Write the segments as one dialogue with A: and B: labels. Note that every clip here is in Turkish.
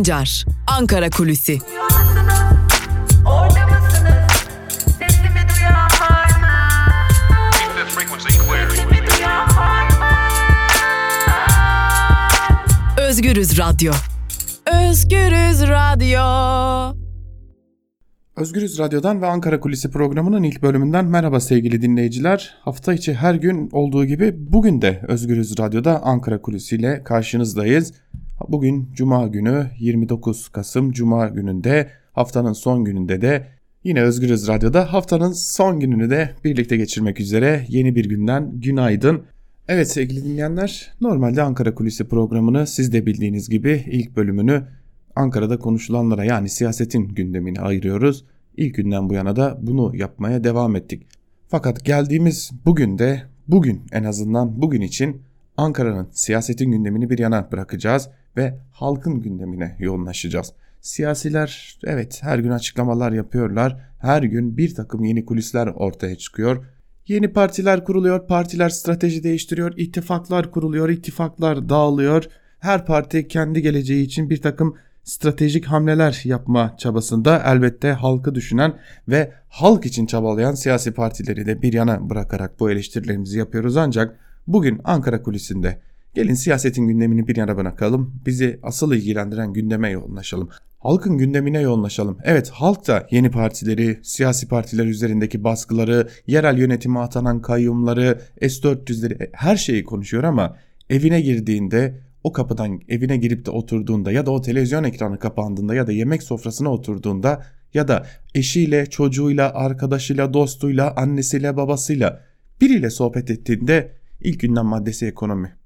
A: Sancar, Ankara Kulüsi. Özgürüz Radyo. Özgürüz Radyo.
B: Özgürüz Radyo'dan ve Ankara Kulisi programının ilk bölümünden merhaba sevgili dinleyiciler. Hafta içi her gün olduğu gibi bugün de Özgürüz Radyo'da Ankara Kulisi ile karşınızdayız. Bugün Cuma günü 29 Kasım Cuma gününde haftanın son gününde de yine Özgürüz Radyo'da haftanın son gününü de birlikte geçirmek üzere yeni bir günden günaydın. Evet sevgili dinleyenler normalde Ankara Kulisi programını siz de bildiğiniz gibi ilk bölümünü Ankara'da konuşulanlara yani siyasetin gündemine ayırıyoruz. İlk günden bu yana da bunu yapmaya devam ettik. Fakat geldiğimiz bugün de bugün en azından bugün için Ankara'nın siyasetin gündemini bir yana bırakacağız ve halkın gündemine yoğunlaşacağız. Siyasiler evet her gün açıklamalar yapıyorlar. Her gün bir takım yeni kulisler ortaya çıkıyor. Yeni partiler kuruluyor, partiler strateji değiştiriyor, ittifaklar kuruluyor, ittifaklar dağılıyor. Her parti kendi geleceği için bir takım stratejik hamleler yapma çabasında elbette halkı düşünen ve halk için çabalayan siyasi partileri de bir yana bırakarak bu eleştirilerimizi yapıyoruz ancak bugün Ankara kulisinde gelin siyasetin gündemini bir yana bırakalım bizi asıl ilgilendiren gündeme yoğunlaşalım. Halkın gündemine yoğunlaşalım. Evet halk da yeni partileri, siyasi partiler üzerindeki baskıları, yerel yönetime atanan kayyumları, S-400'leri her şeyi konuşuyor ama evine girdiğinde o kapıdan evine girip de oturduğunda ya da o televizyon ekranı kapandığında ya da yemek sofrasına oturduğunda ya da eşiyle, çocuğuyla, arkadaşıyla, dostuyla, annesiyle, babasıyla biriyle sohbet ettiğinde ilk gündem maddesi ekonomi.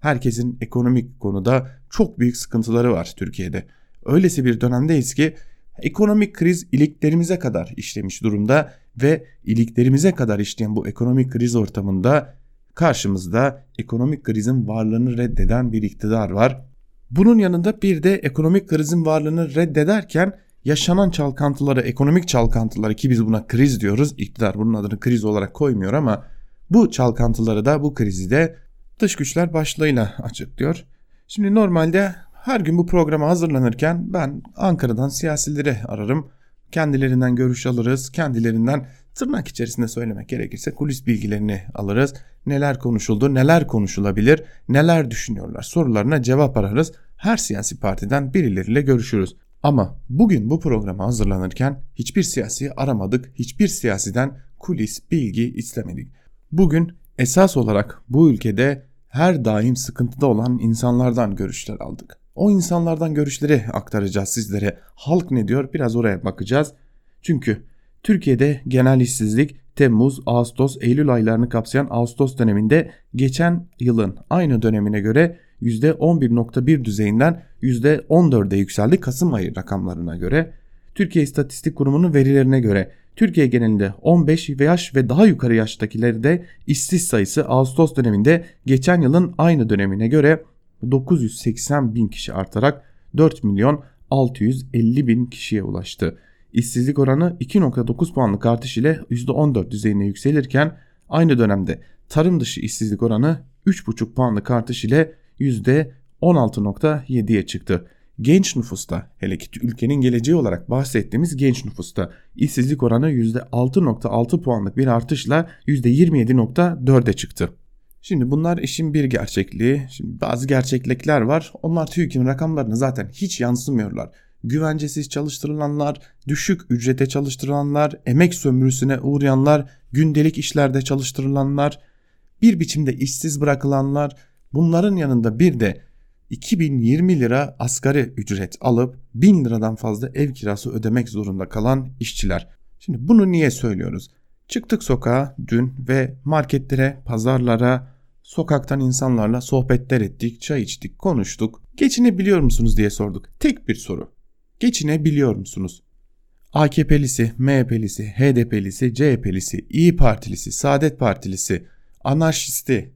B: Herkesin ekonomik konuda çok büyük sıkıntıları var Türkiye'de. Öylesi bir dönemdeyiz ki ekonomik kriz iliklerimize kadar işlemiş durumda ve iliklerimize kadar işleyen bu ekonomik kriz ortamında karşımızda ekonomik krizin varlığını reddeden bir iktidar var. Bunun yanında bir de ekonomik krizin varlığını reddederken yaşanan çalkantıları, ekonomik çalkantıları ki biz buna kriz diyoruz. İktidar bunun adını kriz olarak koymuyor ama bu çalkantıları da bu krizi de dış güçler başlığıyla açıklıyor. Şimdi normalde her gün bu programa hazırlanırken ben Ankara'dan siyasileri ararım. Kendilerinden görüş alırız. Kendilerinden tırnak içerisinde söylemek gerekirse kulis bilgilerini alırız. Neler konuşuldu, neler konuşulabilir, neler düşünüyorlar sorularına cevap ararız. Her siyasi partiden birileriyle görüşürüz. Ama bugün bu programa hazırlanırken hiçbir siyasi aramadık, hiçbir siyasiden kulis bilgi istemedik. Bugün esas olarak bu ülkede her daim sıkıntıda olan insanlardan görüşler aldık. O insanlardan görüşleri aktaracağız sizlere. Halk ne diyor biraz oraya bakacağız. Çünkü Türkiye'de genel işsizlik Temmuz, Ağustos, Eylül aylarını kapsayan Ağustos döneminde geçen yılın aynı dönemine göre %11.1 düzeyinden %14'e yükseldi Kasım ayı rakamlarına göre. Türkiye İstatistik Kurumu'nun verilerine göre Türkiye genelinde 15 yaş ve daha yukarı yaştakilerde işsiz sayısı Ağustos döneminde geçen yılın aynı dönemine göre 980 bin kişi artarak 4 milyon 650 bin kişiye ulaştı. İşsizlik oranı 2.9 puanlık artış ile %14 düzeyine yükselirken aynı dönemde tarım dışı işsizlik oranı 3.5 puanlık artış ile %16.7'ye çıktı. Genç nüfusta hele ki ülkenin geleceği olarak bahsettiğimiz genç nüfusta işsizlik oranı %6.6 puanlık bir artışla %27.4'e çıktı. Şimdi bunlar işin bir gerçekliği. Şimdi bazı gerçeklikler var. Onlar TÜİK'in rakamlarını zaten hiç yansımıyorlar. Güvencesiz çalıştırılanlar, düşük ücrete çalıştırılanlar, emek sömürüsüne uğrayanlar, gündelik işlerde çalıştırılanlar, bir biçimde işsiz bırakılanlar, bunların yanında bir de 2020 lira asgari ücret alıp 1000 liradan fazla ev kirası ödemek zorunda kalan işçiler. Şimdi bunu niye söylüyoruz? Çıktık sokağa dün ve marketlere, pazarlara, sokaktan insanlarla sohbetler ettik, çay içtik, konuştuk. Geçinebiliyor musunuz diye sorduk. Tek bir soru. Geçinebiliyor musunuz? AKP'lisi, MHP'lisi, HDP'lisi, CHP'lisi, İyi Partilisi, Saadet Partilisi, anarşisti,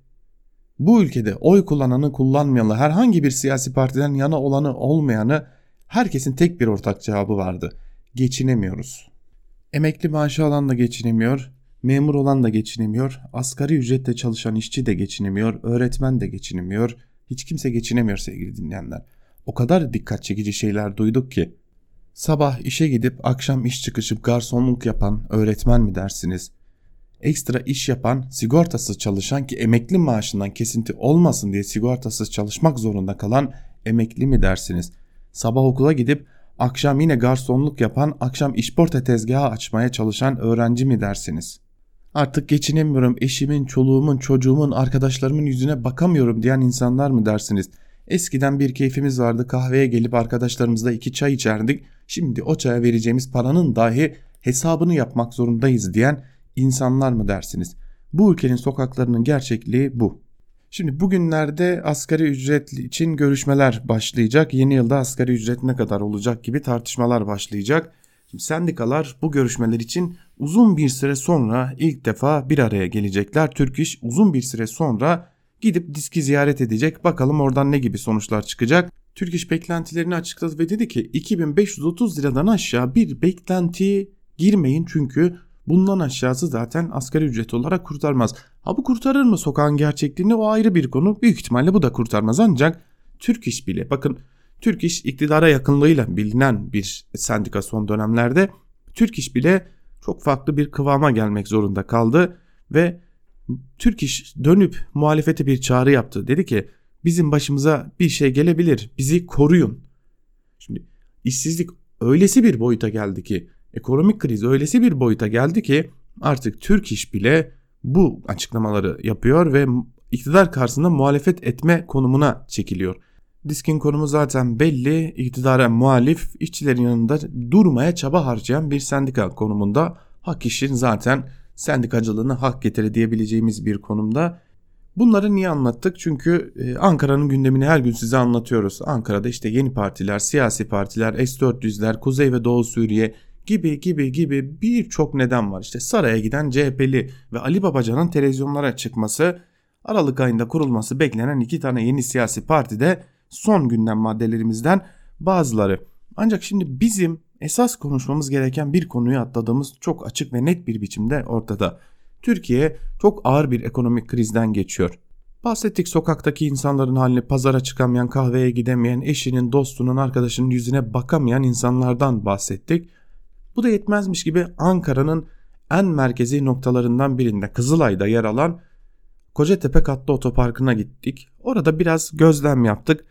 B: bu ülkede oy kullananı kullanmayanı herhangi bir siyasi partiden yana olanı olmayanı herkesin tek bir ortak cevabı vardı. Geçinemiyoruz. Emekli maaşı alan da geçinemiyor, memur olan da geçinemiyor, asgari ücretle çalışan işçi de geçinemiyor, öğretmen de geçinemiyor, hiç kimse geçinemiyor sevgili dinleyenler. o kadar dikkat çekici şeyler duyduk ki. Sabah işe gidip akşam iş çıkışı garsonluk yapan öğretmen mi dersiniz? Ekstra iş yapan, sigortasız çalışan ki emekli maaşından kesinti olmasın diye sigortasız çalışmak zorunda kalan emekli mi dersiniz? Sabah okula gidip akşam yine garsonluk yapan, akşam işporta tezgahı açmaya çalışan öğrenci mi dersiniz? Artık geçinemiyorum, eşimin, çoluğumun, çocuğumun, arkadaşlarımın yüzüne bakamıyorum diyen insanlar mı dersiniz? Eskiden bir keyfimiz vardı kahveye gelip arkadaşlarımızla iki çay içerdik. Şimdi o çaya vereceğimiz paranın dahi hesabını yapmak zorundayız diyen insanlar mı dersiniz? Bu ülkenin sokaklarının gerçekliği bu. Şimdi bugünlerde asgari ücret için görüşmeler başlayacak. Yeni yılda asgari ücret ne kadar olacak gibi tartışmalar başlayacak. Şimdi sendikalar bu görüşmeler için uzun bir süre sonra ilk defa bir araya gelecekler. Türk İş uzun bir süre sonra gidip diski ziyaret edecek. Bakalım oradan ne gibi sonuçlar çıkacak. Türk İş beklentilerini açıkladı ve dedi ki 2530 liradan aşağı bir beklenti girmeyin çünkü bundan aşağısı zaten asgari ücret olarak kurtarmaz. Ha bu kurtarır mı sokağın gerçekliğini o ayrı bir konu. Büyük ihtimalle bu da kurtarmaz ancak Türk İş bile bakın Türk İş iktidara yakınlığıyla bilinen bir sendika son dönemlerde Türk İş bile çok farklı bir kıvama gelmek zorunda kaldı ve Türk İş dönüp muhalefete bir çağrı yaptı. Dedi ki bizim başımıza bir şey gelebilir bizi koruyun. Şimdi işsizlik öylesi bir boyuta geldi ki ekonomik kriz öylesi bir boyuta geldi ki artık Türk İş bile bu açıklamaları yapıyor ve iktidar karşısında muhalefet etme konumuna çekiliyor. Diskin konumu zaten belli. İktidara muhalif, işçilerin yanında durmaya çaba harcayan bir sendika konumunda. Hak işin zaten sendikacılığını hak getire diyebileceğimiz bir konumda. Bunları niye anlattık? Çünkü e, Ankara'nın gündemini her gün size anlatıyoruz. Ankara'da işte yeni partiler, siyasi partiler, S-400'ler, Kuzey ve Doğu Suriye gibi gibi gibi birçok neden var. İşte saraya giden CHP'li ve Ali Babacan'ın televizyonlara çıkması, Aralık ayında kurulması beklenen iki tane yeni siyasi partide son gündem maddelerimizden bazıları. Ancak şimdi bizim esas konuşmamız gereken bir konuyu atladığımız çok açık ve net bir biçimde ortada. Türkiye çok ağır bir ekonomik krizden geçiyor. Bahsettik sokaktaki insanların halini pazara çıkamayan, kahveye gidemeyen, eşinin, dostunun, arkadaşının yüzüne bakamayan insanlardan bahsettik. Bu da yetmezmiş gibi Ankara'nın en merkezi noktalarından birinde Kızılay'da yer alan Kocatepe Katlı Otoparkı'na gittik. Orada biraz gözlem yaptık.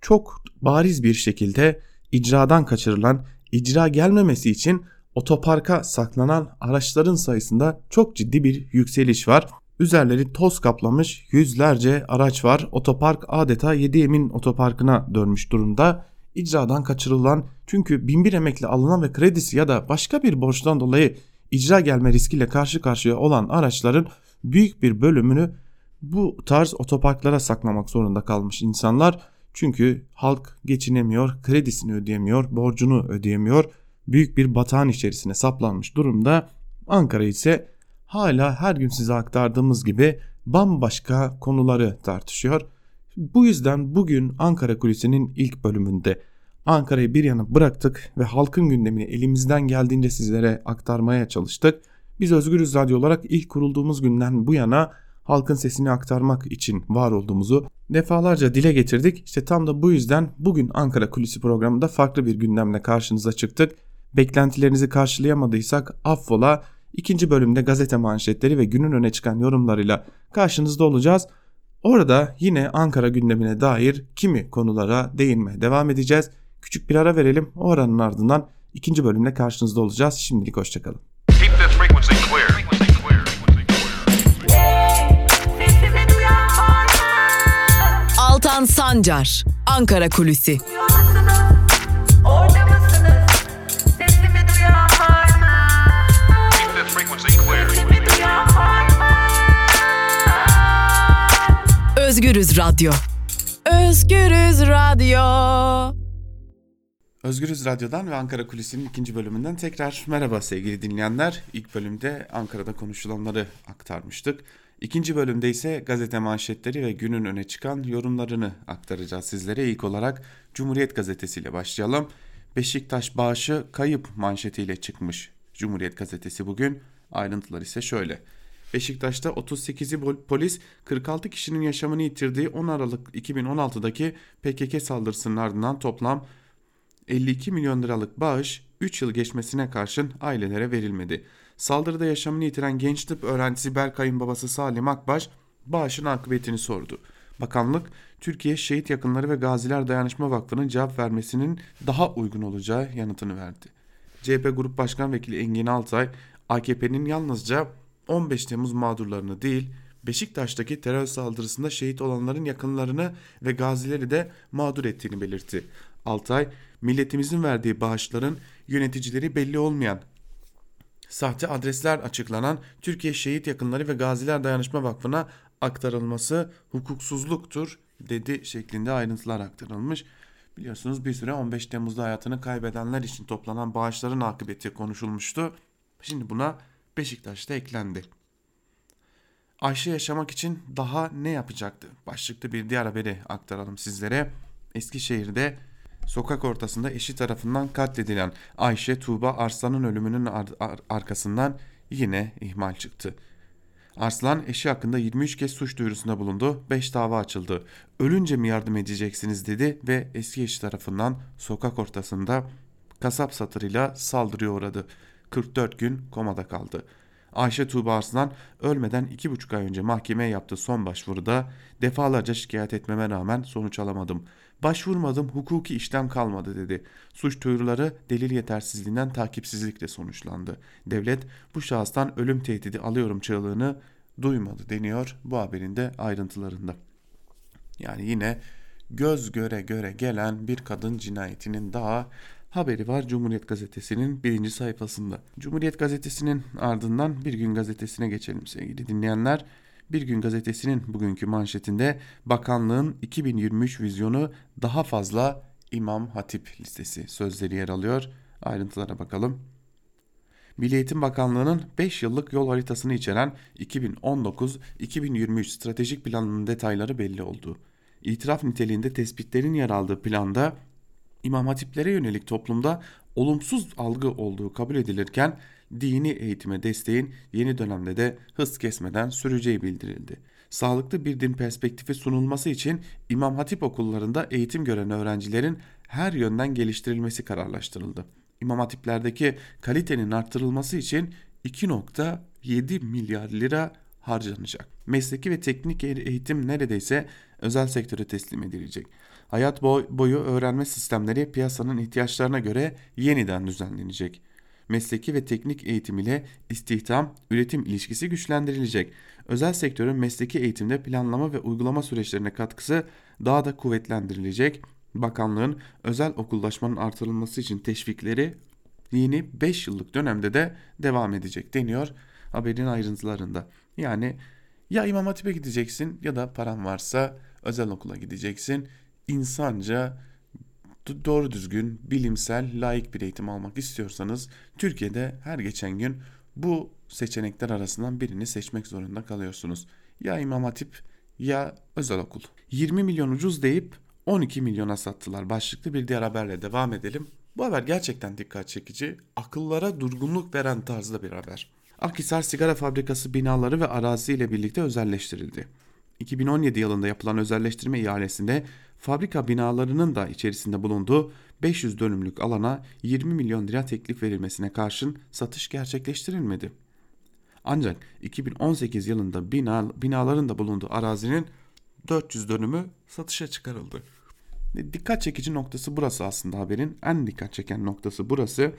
B: Çok bariz bir şekilde icradan kaçırılan, icra gelmemesi için otoparka saklanan araçların sayısında çok ciddi bir yükseliş var. Üzerleri toz kaplamış yüzlerce araç var. Otopark adeta 7 Emin otoparkına dönmüş durumda. İcradan kaçırılan çünkü binbir emekli alınan ve kredisi ya da başka bir borçtan dolayı icra gelme riskiyle karşı karşıya olan araçların büyük bir bölümünü bu tarz otoparklara saklamak zorunda kalmış insanlar. Çünkü halk geçinemiyor, kredisini ödeyemiyor, borcunu ödeyemiyor. Büyük bir batağın içerisine saplanmış durumda. Ankara ise hala her gün size aktardığımız gibi bambaşka konuları tartışıyor. Bu yüzden bugün Ankara Kulisi'nin ilk bölümünde Ankara'yı bir yana bıraktık ve halkın gündemini elimizden geldiğince sizlere aktarmaya çalıştık. Biz Özgürüz Radyo olarak ilk kurulduğumuz günden bu yana halkın sesini aktarmak için var olduğumuzu defalarca dile getirdik. İşte tam da bu yüzden bugün Ankara Kulisi programında farklı bir gündemle karşınıza çıktık. Beklentilerinizi karşılayamadıysak affola ikinci bölümde gazete manşetleri ve günün öne çıkan yorumlarıyla karşınızda olacağız. Orada yine Ankara gündemine dair kimi konulara değinmeye devam edeceğiz. Küçük bir ara verelim. O aranın ardından ikinci bölümle karşınızda olacağız. Şimdilik hoşçakalın.
A: Altan Sancar, Ankara Kulüsi. Özgürüz Radyo. Özgürüz Radyo.
B: Özgürüz Radyo'dan ve Ankara Kulisi'nin ikinci bölümünden tekrar merhaba sevgili dinleyenler. İlk bölümde Ankara'da konuşulanları aktarmıştık. İkinci bölümde ise gazete manşetleri ve günün öne çıkan yorumlarını aktaracağız sizlere. İlk olarak Cumhuriyet Gazetesi ile başlayalım. Beşiktaş bağışı kayıp manşetiyle çıkmış Cumhuriyet Gazetesi bugün. Ayrıntılar ise şöyle. Beşiktaş'ta 38'i polis 46 kişinin yaşamını yitirdiği 10 Aralık 2016'daki PKK saldırısının ardından toplam 52 milyon liralık bağış 3 yıl geçmesine karşın ailelere verilmedi. Saldırıda yaşamını yitiren genç tıp öğrencisi Berkay'ın babası Salim Akbaş bağışın akıbetini sordu. Bakanlık Türkiye Şehit Yakınları ve Gaziler Dayanışma Vakfı'nın cevap vermesinin daha uygun olacağı yanıtını verdi. CHP Grup Başkan Vekili Engin Altay AKP'nin yalnızca 15 Temmuz mağdurlarını değil Beşiktaş'taki terör saldırısında şehit olanların yakınlarını ve gazileri de mağdur ettiğini belirtti. Altay, milletimizin verdiği bağışların yöneticileri belli olmayan sahte adresler açıklanan Türkiye Şehit Yakınları ve Gaziler Dayanışma Vakfı'na aktarılması hukuksuzluktur dedi şeklinde ayrıntılar aktarılmış. Biliyorsunuz bir süre 15 Temmuz'da hayatını kaybedenler için toplanan bağışların akıbeti konuşulmuştu. Şimdi buna Beşiktaş'ta eklendi. Ayşe yaşamak için daha ne yapacaktı? Başlıklı bir diğer haberi aktaralım sizlere. Eskişehir'de sokak ortasında eşi tarafından katledilen Ayşe Tuğba Arslan'ın ölümünün ar ar arkasından yine ihmal çıktı. Arslan eşi hakkında 23 kez suç duyurusunda bulundu. 5 dava açıldı. Ölünce mi yardım edeceksiniz dedi ve eski eşi tarafından sokak ortasında kasap satırıyla saldırıya uğradı. 44 gün komada kaldı. Ayşe Tuğba Arslan ölmeden 2,5 ay önce mahkemeye yaptığı son başvuruda defalarca şikayet etmeme rağmen sonuç alamadım. Başvurmadım hukuki işlem kalmadı dedi. Suç duyuruları delil yetersizliğinden takipsizlikle sonuçlandı. Devlet bu şahıstan ölüm tehdidi alıyorum çığlığını duymadı deniyor bu haberin de ayrıntılarında. Yani yine göz göre göre gelen bir kadın cinayetinin daha haberi var Cumhuriyet Gazetesi'nin birinci sayfasında. Cumhuriyet Gazetesi'nin ardından Bir Gün Gazetesi'ne geçelim sevgili dinleyenler. Bir Gün Gazetesi'nin bugünkü manşetinde bakanlığın 2023 vizyonu daha fazla İmam Hatip listesi sözleri yer alıyor. Ayrıntılara bakalım. Milli Eğitim Bakanlığı'nın 5 yıllık yol haritasını içeren 2019-2023 stratejik planının detayları belli oldu. İtiraf niteliğinde tespitlerin yer aldığı planda İmam hatiplere yönelik toplumda olumsuz algı olduğu kabul edilirken dini eğitime desteğin yeni dönemde de hız kesmeden süreceği bildirildi. Sağlıklı bir din perspektifi sunulması için İmam Hatip okullarında eğitim gören öğrencilerin her yönden geliştirilmesi kararlaştırıldı. İmam Hatiplerdeki kalitenin arttırılması için 2.7 milyar lira harcanacak. Mesleki ve teknik eğitim neredeyse özel sektöre teslim edilecek. Hayat boyu öğrenme sistemleri piyasanın ihtiyaçlarına göre yeniden düzenlenecek. Mesleki ve teknik eğitim ile istihdam, üretim ilişkisi güçlendirilecek. Özel sektörün mesleki eğitimde planlama ve uygulama süreçlerine katkısı daha da kuvvetlendirilecek. Bakanlığın özel okullaşmanın artırılması için teşvikleri yeni 5 yıllık dönemde de devam edecek deniyor haberin ayrıntılarında. Yani ya İmam Hatip'e gideceksin ya da paran varsa özel okula gideceksin. İnsanca doğru düzgün, bilimsel, layık bir eğitim almak istiyorsanız Türkiye'de her geçen gün bu seçenekler arasından birini seçmek zorunda kalıyorsunuz. Ya İmam Hatip ya özel okul. 20 milyon ucuz deyip 12 milyona sattılar. Başlıklı bir diğer haberle devam edelim. Bu haber gerçekten dikkat çekici, akıllara durgunluk veren tarzda bir haber. Akhisar Sigara Fabrikası binaları ve arazi ile birlikte özelleştirildi. 2017 yılında yapılan özelleştirme ihalesinde fabrika binalarının da içerisinde bulunduğu 500 dönümlük alana 20 milyon lira teklif verilmesine karşın satış gerçekleştirilmedi. Ancak 2018 yılında bina, binaların da bulunduğu arazinin 400 dönümü satışa çıkarıldı. Dikkat çekici noktası burası aslında haberin. En dikkat çeken noktası burası.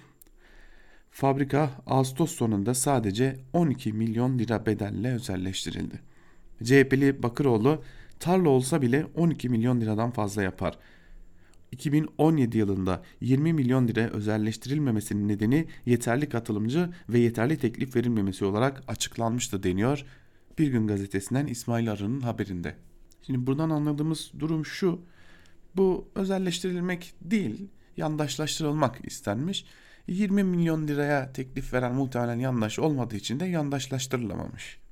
B: Fabrika Ağustos sonunda sadece 12 milyon lira bedelle özelleştirildi. CHP'li Bakıroğlu tarla olsa bile 12 milyon liradan fazla yapar. 2017 yılında 20 milyon lira özelleştirilmemesinin nedeni yeterli katılımcı ve yeterli teklif verilmemesi olarak açıklanmıştı deniyor Bir Gün Gazetesi'nden İsmail Arı'nın haberinde. Şimdi buradan anladığımız durum şu. Bu özelleştirilmek değil, yandaşlaştırılmak istenmiş. 20 milyon liraya teklif veren muhtemelen yandaş olmadığı için de yandaşlaştırılamamış.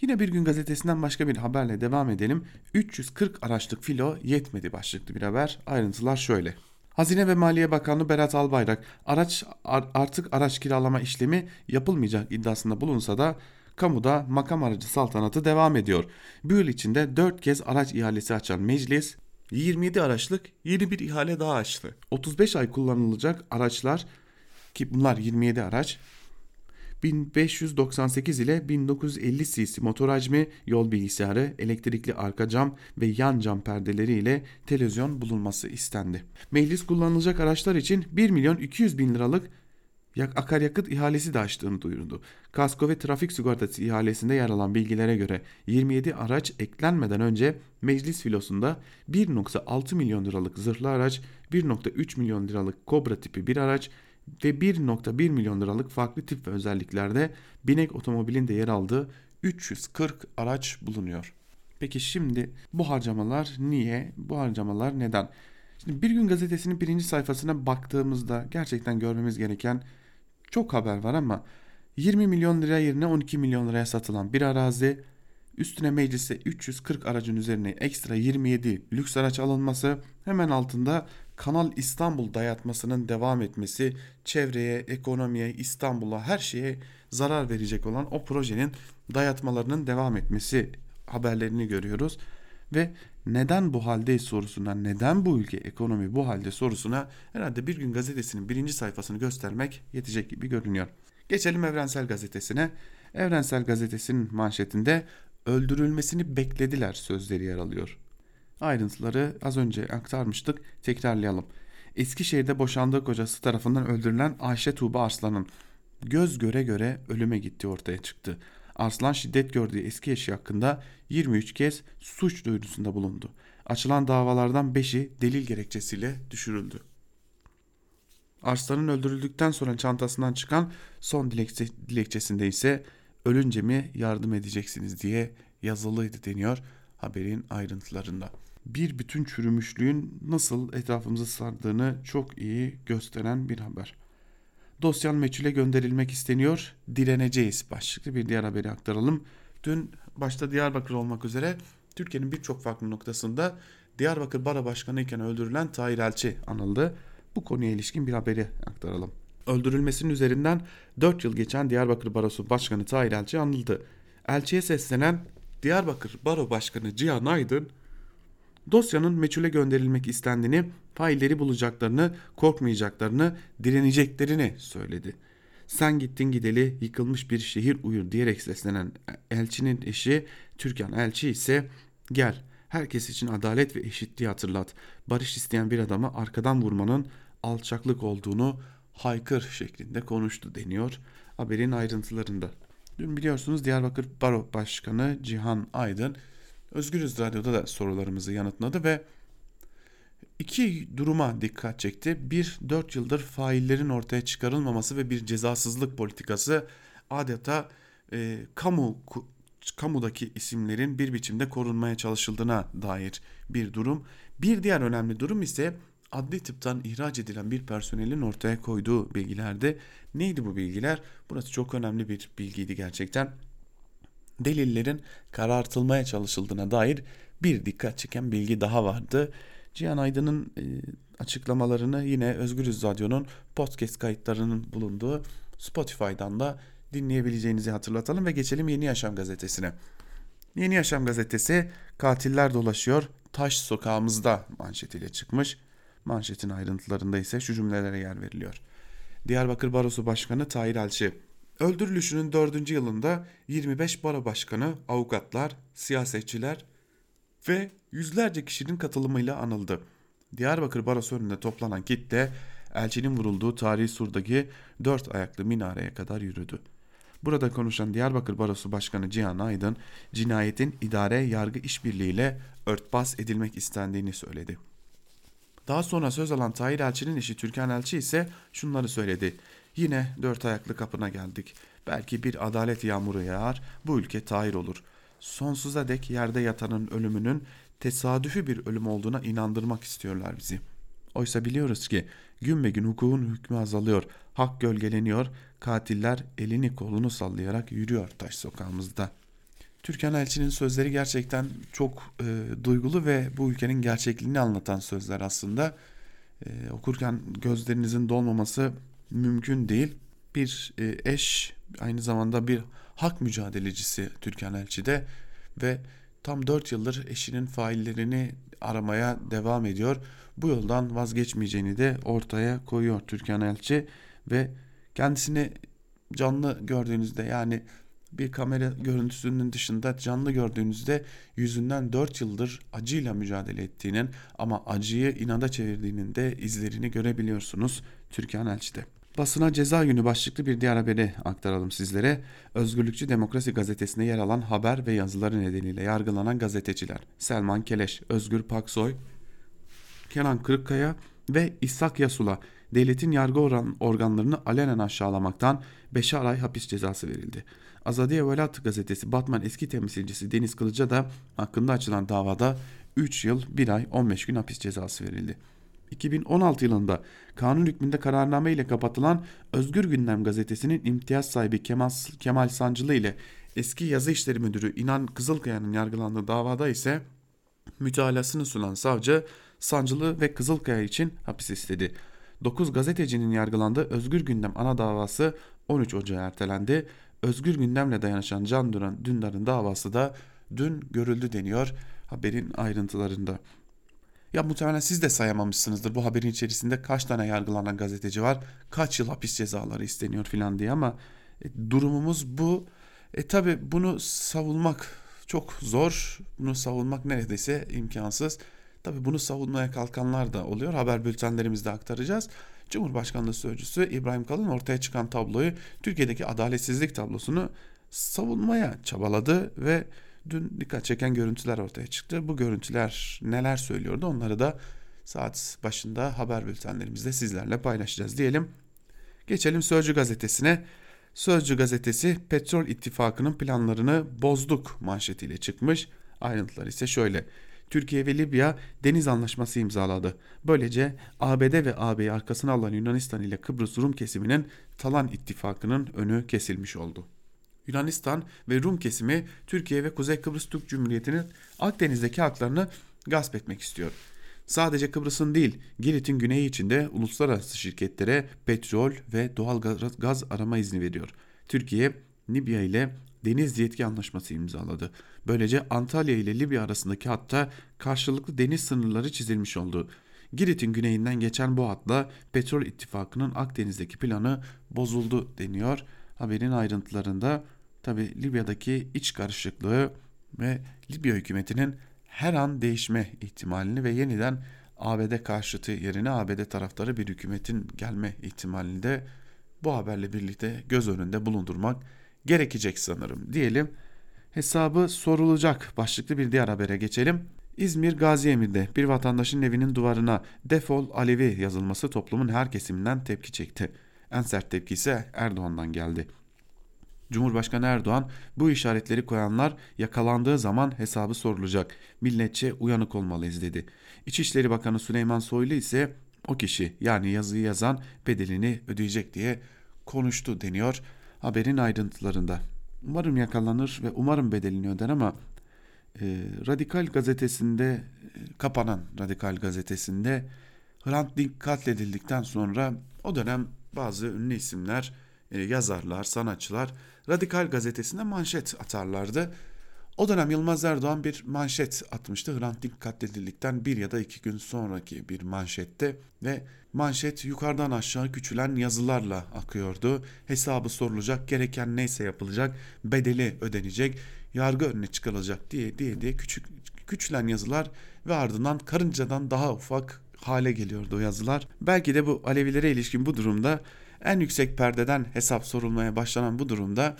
B: Yine bir gün gazetesinden başka bir haberle devam edelim. 340 araçlık filo yetmedi başlıklı bir haber. Ayrıntılar şöyle. Hazine ve Maliye Bakanı Berat Albayrak araç artık araç kiralama işlemi yapılmayacak iddiasında bulunsa da kamuda makam aracı saltanatı devam ediyor. Bu yıl içinde 4 kez araç ihalesi açan meclis 27 araçlık yeni bir ihale daha açtı. 35 ay kullanılacak araçlar ki bunlar 27 araç 1598 ile 1950 cc motor hacmi, yol bilgisayarı, elektrikli arka cam ve yan cam perdeleri ile televizyon bulunması istendi. Meclis kullanılacak araçlar için 1 milyon 200 bin liralık akaryakıt ihalesi de açtığını duyurdu. Kasko ve trafik sigortası ihalesinde yer alan bilgilere göre 27 araç eklenmeden önce meclis filosunda 1.6 milyon liralık zırhlı araç, 1.3 milyon liralık kobra tipi bir araç ve 1.1 milyon liralık farklı tip ve özelliklerde binek otomobilin de yer aldığı 340 araç bulunuyor. Peki şimdi bu harcamalar niye? Bu harcamalar neden? Şimdi Bir Gün Gazetesi'nin birinci sayfasına baktığımızda gerçekten görmemiz gereken çok haber var ama 20 milyon lira yerine 12 milyon liraya satılan bir arazi, üstüne meclise 340 aracın üzerine ekstra 27 lüks araç alınması, hemen altında Kanal İstanbul dayatmasının devam etmesi, çevreye, ekonomiye, İstanbul'a her şeye zarar verecek olan o projenin dayatmalarının devam etmesi haberlerini görüyoruz. Ve neden bu haldeyiz sorusuna, neden bu ülke ekonomi bu halde sorusuna herhalde bir gün gazetesinin birinci sayfasını göstermek yetecek gibi görünüyor. Geçelim Evrensel Gazetesi'ne. Evrensel Gazetesi'nin manşetinde öldürülmesini beklediler sözleri yer alıyor. Ayrıntıları az önce aktarmıştık tekrarlayalım. Eskişehir'de boşandığı kocası tarafından öldürülen Ayşe Tuğba Arslan'ın göz göre göre ölüme gitti ortaya çıktı. Arslan şiddet gördüğü eski eşi hakkında 23 kez suç duyurusunda bulundu. Açılan davalardan 5'i delil gerekçesiyle düşürüldü. Arslan'ın öldürüldükten sonra çantasından çıkan son dilekçe, dilekçesinde ise ölünce mi yardım edeceksiniz diye yazılıydı deniyor haberin ayrıntılarında. Bir bütün çürümüşlüğün nasıl etrafımızı sardığını çok iyi gösteren bir haber. Dosyan meçhule gönderilmek isteniyor, direneceğiz başlıklı bir diğer haberi aktaralım. Dün başta Diyarbakır olmak üzere Türkiye'nin birçok farklı noktasında Diyarbakır Bara Başkanı iken öldürülen Tahir Elçi anıldı. Bu konuya ilişkin bir haberi aktaralım. Öldürülmesinin üzerinden 4 yıl geçen Diyarbakır Barosu Başkanı Tahir Elçi anıldı. Elçiye seslenen Diyarbakır Baro Başkanı Cihan Aydın dosyanın meçhule gönderilmek istendiğini, failleri bulacaklarını, korkmayacaklarını, direneceklerini söyledi. Sen gittin gideli yıkılmış bir şehir uyur diyerek seslenen elçinin eşi Türkan Elçi ise gel herkes için adalet ve eşitliği hatırlat. Barış isteyen bir adama arkadan vurmanın alçaklık olduğunu haykır şeklinde konuştu deniyor haberin ayrıntılarında. Dün biliyorsunuz Diyarbakır Baro Başkanı Cihan Aydın Özgürüz Radyo'da da sorularımızı yanıtladı ve iki duruma dikkat çekti. Bir, dört yıldır faillerin ortaya çıkarılmaması ve bir cezasızlık politikası adeta e, kamu kamudaki isimlerin bir biçimde korunmaya çalışıldığına dair bir durum. Bir diğer önemli durum ise adli tıptan ihraç edilen bir personelin ortaya koyduğu bilgilerde neydi bu bilgiler? Burası çok önemli bir bilgiydi gerçekten. Delillerin karartılmaya çalışıldığına dair bir dikkat çeken bilgi daha vardı. Cihan Aydın'ın e, açıklamalarını yine Özgürüz Radyo'nun podcast kayıtlarının bulunduğu Spotify'dan da dinleyebileceğinizi hatırlatalım ve geçelim Yeni Yaşam gazetesine. Yeni Yaşam gazetesi katiller dolaşıyor taş sokağımızda manşetiyle çıkmış. Manşetin ayrıntılarında ise şu cümlelere yer veriliyor. Diyarbakır Barosu Başkanı Tahir Elçi Öldürülüşünün dördüncü yılında 25 baro başkanı, avukatlar, siyasetçiler ve yüzlerce kişinin katılımıyla anıldı. Diyarbakır Barosu önünde toplanan kitle elçinin vurulduğu tarihi surdaki dört ayaklı minareye kadar yürüdü. Burada konuşan Diyarbakır Barosu Başkanı Cihan Aydın, cinayetin idare yargı işbirliğiyle örtbas edilmek istendiğini söyledi. Daha sonra söz alan Tahir Elçi'nin eşi Türkan Elçi ise şunları söyledi. Yine dört ayaklı kapına geldik. Belki bir adalet yağmuru yağar, bu ülke tahir olur. Sonsuza dek yerde yatanın ölümünün tesadüfi bir ölüm olduğuna inandırmak istiyorlar bizi. Oysa biliyoruz ki gün be gün hukukun hükmü azalıyor, hak gölgeleniyor, katiller elini kolunu sallayarak yürüyor taş sokağımızda.'' Türkan Elçi'nin sözleri gerçekten çok e, duygulu ve bu ülkenin gerçekliğini anlatan sözler aslında. E, okurken gözlerinizin dolmaması mümkün değil. Bir e, eş aynı zamanda bir hak mücadelecisi Türkan Elçi de ve tam 4 yıldır eşinin faillerini aramaya devam ediyor. Bu yoldan vazgeçmeyeceğini de ortaya koyuyor Türkan Elçi ve kendisini canlı gördüğünüzde yani bir kamera görüntüsünün dışında canlı gördüğünüzde yüzünden 4 yıldır acıyla mücadele ettiğinin ama acıyı inada çevirdiğinin de izlerini görebiliyorsunuz Türkan Elçi'de. Basına ceza günü başlıklı bir diğer haberi aktaralım sizlere. Özgürlükçü Demokrasi gazetesinde yer alan haber ve yazıları nedeniyle yargılanan gazeteciler Selman Keleş, Özgür Paksoy, Kenan Kırıkkaya ve İshak Yasula devletin yargı organlarını alenen aşağılamaktan 5'er ay hapis cezası verildi. Azadiye Velat gazetesi Batman eski temsilcisi Deniz Kılıç'a da hakkında açılan davada 3 yıl 1 ay 15 gün hapis cezası verildi. 2016 yılında kanun hükmünde kararname ile kapatılan Özgür Gündem gazetesinin imtiyaz sahibi Kemal, Kemal Sancılı ile eski yazı işleri müdürü İnan Kızılkaya'nın yargılandığı davada ise mütalasını sunan savcı Sancılı ve Kızılkaya için hapis istedi. 9 gazetecinin yargılandığı Özgür Gündem ana davası 13 Ocağı ertelendi. Özgür Gündem'le dayanışan Can Duran Dündar'ın davası da dün görüldü deniyor haberin ayrıntılarında. Ya muhtemelen siz de sayamamışsınızdır bu haberin içerisinde kaç tane yargılanan gazeteci var, kaç yıl hapis cezaları isteniyor filan diye ama e, durumumuz bu. E tabi bunu savunmak çok zor, bunu savunmak neredeyse imkansız. Tabi bunu savunmaya kalkanlar da oluyor. Haber bültenlerimizde aktaracağız. Cumhurbaşkanlığı Sözcüsü İbrahim Kalın ortaya çıkan tabloyu Türkiye'deki adaletsizlik tablosunu savunmaya çabaladı ve dün dikkat çeken görüntüler ortaya çıktı. Bu görüntüler neler söylüyordu onları da saat başında haber bültenlerimizde sizlerle paylaşacağız diyelim. Geçelim Sözcü gazetesine. Sözcü gazetesi petrol ittifakının planlarını bozduk manşetiyle çıkmış. Ayrıntılar ise şöyle. Türkiye ve Libya deniz anlaşması imzaladı. Böylece ABD ve AB'yi arkasına alan Yunanistan ile Kıbrıs Rum kesiminin Talan ittifakının önü kesilmiş oldu. Yunanistan ve Rum kesimi Türkiye ve Kuzey Kıbrıs Türk Cumhuriyeti'nin Akdeniz'deki haklarını gasp etmek istiyor. Sadece Kıbrıs'ın değil, Girit'in güneyi içinde uluslararası şirketlere petrol ve doğal gaz arama izni veriyor. Türkiye, Libya ile deniz yetki anlaşması imzaladı. Böylece Antalya ile Libya arasındaki hatta karşılıklı deniz sınırları çizilmiş oldu. Girit'in güneyinden geçen bu hatla petrol ittifakının Akdeniz'deki planı bozuldu deniyor. Haberin ayrıntılarında tabi Libya'daki iç karışıklığı ve Libya hükümetinin her an değişme ihtimalini ve yeniden ABD karşıtı yerine ABD taraftarı bir hükümetin gelme ihtimalini de bu haberle birlikte göz önünde bulundurmak gerekecek sanırım diyelim. Hesabı sorulacak başlıklı bir diğer habere geçelim. İzmir Gazi Emir'de bir vatandaşın evinin duvarına defol Alevi yazılması toplumun her kesiminden tepki çekti. En sert tepki ise Erdoğan'dan geldi. Cumhurbaşkanı Erdoğan bu işaretleri koyanlar yakalandığı zaman hesabı sorulacak. Milletçe uyanık olmalıyız dedi. İçişleri Bakanı Süleyman Soylu ise o kişi yani yazıyı yazan bedelini ödeyecek diye konuştu deniyor haberin ayrıntılarında. Umarım yakalanır ve umarım bedelini öder ama e, Radikal gazetesinde e, kapanan Radikal gazetesinde Hrant Dink katledildikten sonra o dönem bazı ünlü isimler, e, yazarlar, sanatçılar Radikal gazetesinde manşet atarlardı. O dönem Yılmaz Erdoğan bir manşet atmıştı. Hrant Dink katledildikten bir ya da iki gün sonraki bir manşette ve manşet yukarıdan aşağı küçülen yazılarla akıyordu. Hesabı sorulacak, gereken neyse yapılacak, bedeli ödenecek, yargı önüne çıkarılacak diye diye diye küçük küçülen yazılar ve ardından karıncadan daha ufak hale geliyordu o yazılar. Belki de bu Alevilere ilişkin bu durumda en yüksek perdeden hesap sorulmaya başlanan bu durumda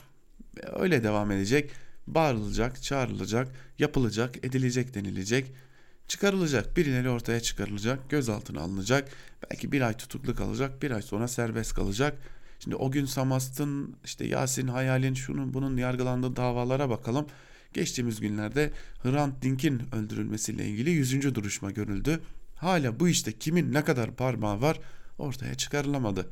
B: öyle devam edecek bağırılacak, çağrılacak, yapılacak, edilecek denilecek, çıkarılacak, birileri ortaya çıkarılacak, gözaltına alınacak, belki bir ay tutuklu kalacak, bir ay sonra serbest kalacak. Şimdi o gün Samast'ın, işte Yasin Hayal'in, şunun bunun yargılandığı davalara bakalım. Geçtiğimiz günlerde Hrant Dink'in öldürülmesiyle ilgili 100. duruşma görüldü. Hala bu işte kimin ne kadar parmağı var ortaya çıkarılamadı.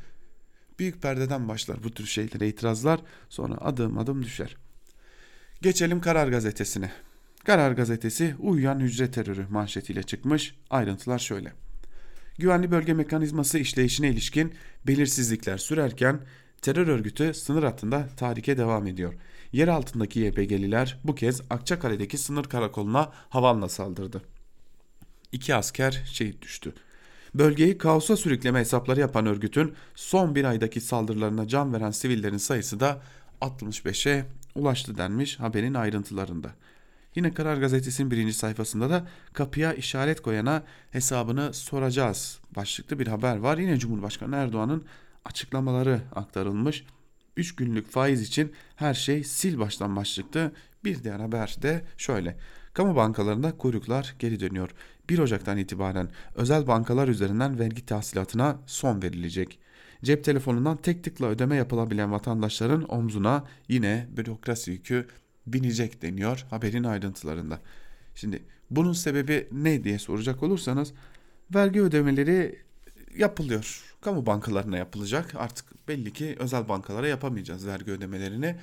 B: Büyük perdeden başlar bu tür şeylere itirazlar sonra adım adım düşer. Geçelim Karar Gazetesi'ne. Karar Gazetesi uyuyan hücre terörü manşetiyle çıkmış. Ayrıntılar şöyle. Güvenli bölge mekanizması işleyişine ilişkin belirsizlikler sürerken terör örgütü sınır hattında tahrike devam ediyor. yer altındaki YPG'liler bu kez Akçakale'deki sınır karakoluna havanla saldırdı. İki asker şehit düştü. Bölgeyi kaosa sürükleme hesapları yapan örgütün son bir aydaki saldırılarına can veren sivillerin sayısı da 65'e ulaştı denmiş haberin ayrıntılarında. Yine Karar Gazetesi'nin birinci sayfasında da kapıya işaret koyana hesabını soracağız başlıklı bir haber var. Yine Cumhurbaşkanı Erdoğan'ın açıklamaları aktarılmış. 3 günlük faiz için her şey sil baştan başlıklı bir diğer haber de şöyle. Kamu bankalarında kuyruklar geri dönüyor. 1 Ocak'tan itibaren özel bankalar üzerinden vergi tahsilatına son verilecek. Cep telefonundan tek tıkla ödeme yapılabilen vatandaşların omzuna yine bürokrasi yükü binecek deniyor haberin ayrıntılarında. Şimdi bunun sebebi ne diye soracak olursanız vergi ödemeleri yapılıyor. Kamu bankalarına yapılacak. Artık belli ki özel bankalara yapamayacağız vergi ödemelerini.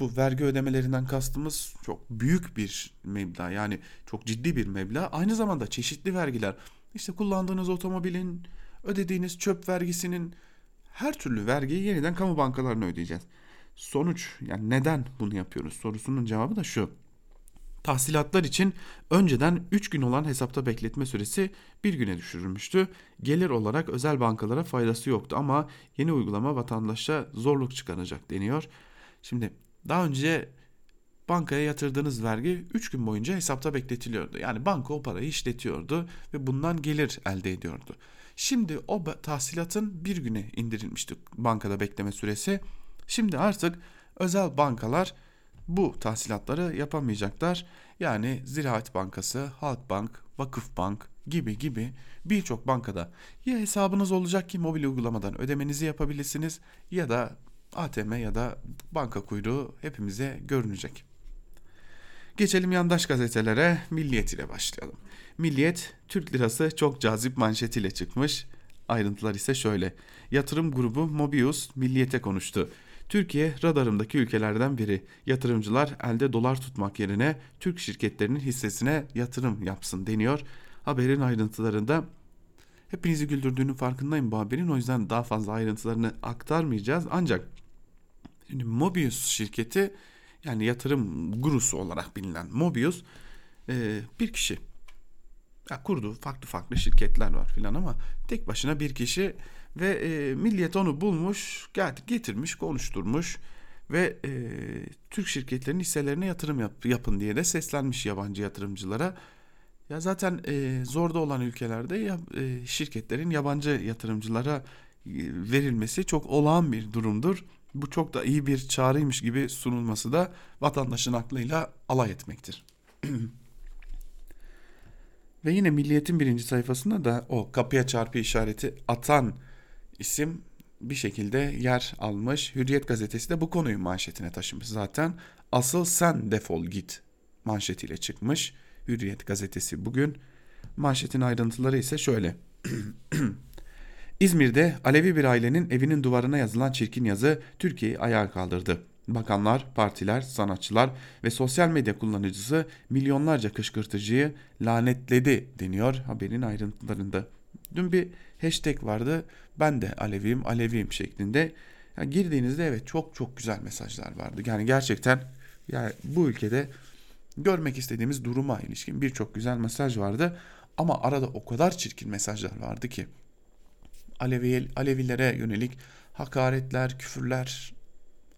B: Bu vergi ödemelerinden kastımız çok büyük bir meblağ yani çok ciddi bir meblağ. Aynı zamanda çeşitli vergiler işte kullandığınız otomobilin, ödediğiniz çöp vergisinin her türlü vergiyi yeniden kamu bankalarına ödeyeceğiz. Sonuç yani neden bunu yapıyoruz sorusunun cevabı da şu. Tahsilatlar için önceden 3 gün olan hesapta bekletme süresi bir güne düşürülmüştü. Gelir olarak özel bankalara faydası yoktu ama yeni uygulama vatandaşa zorluk çıkaracak deniyor. Şimdi daha önce bankaya yatırdığınız vergi 3 gün boyunca hesapta bekletiliyordu. Yani banka o parayı işletiyordu ve bundan gelir elde ediyordu. Şimdi o tahsilatın bir güne indirilmişti bankada bekleme süresi. Şimdi artık özel bankalar bu tahsilatları yapamayacaklar. Yani Ziraat Bankası, Halkbank, Vakıfbank gibi gibi birçok bankada ya hesabınız olacak ki mobil uygulamadan ödemenizi yapabilirsiniz ya da ATM ya da banka kuyruğu hepimize görünecek. Geçelim yandaş gazetelere Milliyet ile başlayalım. Milliyet Türk lirası çok cazip manşetiyle çıkmış. Ayrıntılar ise şöyle. Yatırım grubu Mobius Milliyet'e konuştu. Türkiye radarımdaki ülkelerden biri. Yatırımcılar elde dolar tutmak yerine Türk şirketlerinin hissesine yatırım yapsın deniyor. Haberin ayrıntılarında hepinizi güldürdüğünün farkındayım bu haberin. O yüzden daha fazla ayrıntılarını aktarmayacağız. Ancak şimdi Mobius şirketi yani yatırım gurusu olarak bilinen Mobius e, bir kişi ya kurduğu farklı farklı şirketler var filan ama tek başına bir kişi ve e, milliyet onu bulmuş, getirmiş, konuşturmuş ve e, Türk şirketlerinin hisselerine yatırım yap, yapın diye de seslenmiş yabancı yatırımcılara. Ya zaten e, zorda olan ülkelerde ya, e, şirketlerin yabancı yatırımcılara e, verilmesi çok olağan bir durumdur. Bu çok da iyi bir çağrıymış gibi sunulması da vatandaşın aklıyla alay etmektir. Ve yine Milliyet'in birinci sayfasında da o kapıya çarpı işareti atan isim bir şekilde yer almış. Hürriyet gazetesi de bu konuyu manşetine taşımış zaten. Asıl sen defol git manşetiyle çıkmış. Hürriyet gazetesi bugün. Manşetin ayrıntıları ise şöyle. İzmir'de Alevi bir ailenin evinin duvarına yazılan çirkin yazı Türkiye'yi ayağa kaldırdı. Bakanlar, partiler, sanatçılar ve sosyal medya kullanıcısı milyonlarca kışkırtıcıyı lanetledi deniyor haberin ayrıntılarında. Dün bir hashtag vardı ben de Aleviyim Aleviyim şeklinde. Yani girdiğinizde evet çok çok güzel mesajlar vardı. Yani gerçekten yani bu ülkede görmek istediğimiz duruma ilişkin birçok güzel mesaj vardı. Ama arada o kadar çirkin mesajlar vardı ki. Alevi, Alevilere yönelik hakaretler, küfürler,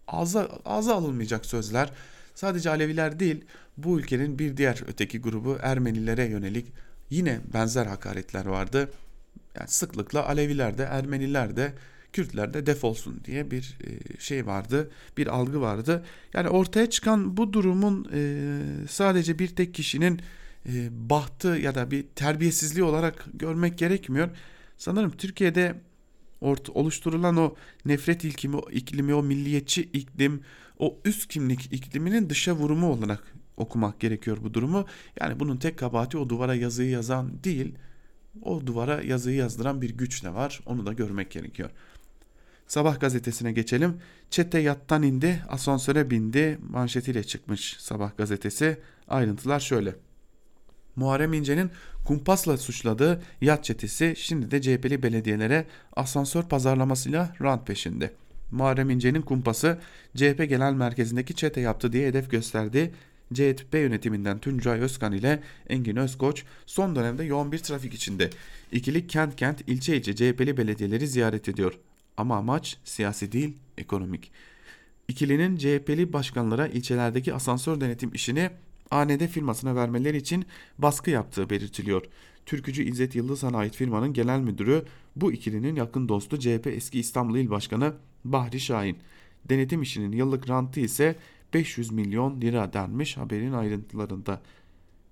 B: ağza, ağza alınmayacak sözler. Sadece Aleviler değil bu ülkenin bir diğer öteki grubu Ermenilere yönelik yine benzer hakaretler vardı. Yani sıklıkla Aleviler de Ermeniler de Kürtler de defolsun diye bir e, şey vardı, bir algı vardı. Yani ortaya çıkan bu durumun e, sadece bir tek kişinin e, bahtı ya da bir terbiyesizliği olarak görmek gerekmiyor. Sanırım Türkiye'de oluşturulan o nefret ilkimi, o iklimi, o milliyetçi iklim, o üst kimlik ikliminin dışa vurumu olarak okumak gerekiyor bu durumu. Yani bunun tek kabahati o duvara yazıyı yazan değil, o duvara yazıyı yazdıran bir güç de var. Onu da görmek gerekiyor. Sabah gazetesine geçelim. Çete yattan indi, asansöre bindi manşetiyle çıkmış Sabah gazetesi. Ayrıntılar şöyle. Muharrem İnce'nin kumpasla suçladığı yat çetesi şimdi de CHP'li belediyelere asansör pazarlamasıyla rant peşinde. Muharrem İnce'nin kumpası CHP Genel Merkezi'ndeki çete yaptı diye hedef gösterdi. CHP yönetiminden Tuncay Özkan ile Engin Özkoç son dönemde yoğun bir trafik içinde. İkili kent kent ilçe ilçe CHP'li belediyeleri ziyaret ediyor. Ama amaç siyasi değil ekonomik. İkilinin CHP'li başkanlara ilçelerdeki asansör denetim işini AND firmasına vermeleri için baskı yaptığı belirtiliyor. Türkücü İzzet Yıldızhan'a ait firmanın genel müdürü bu ikilinin yakın dostu CHP eski İstanbul İl Başkanı Bahri Şahin. Denetim işinin yıllık rantı ise 500 milyon lira denmiş haberin ayrıntılarında.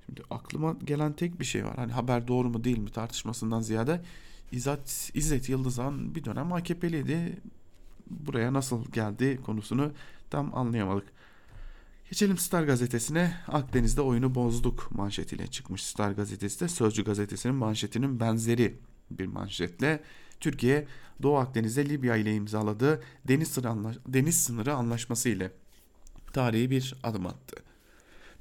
B: Şimdi aklıma gelen tek bir şey var. Hani haber doğru mu değil mi tartışmasından ziyade İzzet, İzzet Yıldızhan bir dönem AKP'liydi. Buraya nasıl geldi konusunu tam anlayamadık. Geçelim Star gazetesine. Akdeniz'de oyunu bozduk manşetiyle çıkmış Star gazetesi de Sözcü gazetesinin manşetinin benzeri bir manşetle Türkiye Doğu Akdeniz'de Libya ile imzaladığı deniz sınırı, anlaş deniz sınırı anlaşması ile tarihi bir adım attı.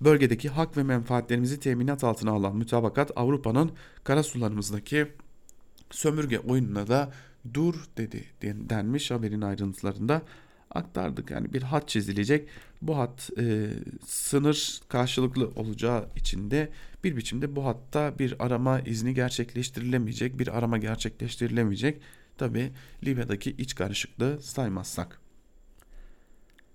B: Bölgedeki hak ve menfaatlerimizi teminat altına alan mütabakat Avrupa'nın kara sularımızdaki sömürge oyununa da dur dedi denmiş haberin ayrıntılarında aktardık. Yani bir hat çizilecek. Bu hat e, sınır karşılıklı olacağı için de bir biçimde bu hatta bir arama izni gerçekleştirilemeyecek. Bir arama gerçekleştirilemeyecek. Tabi Libya'daki iç karışıklığı saymazsak.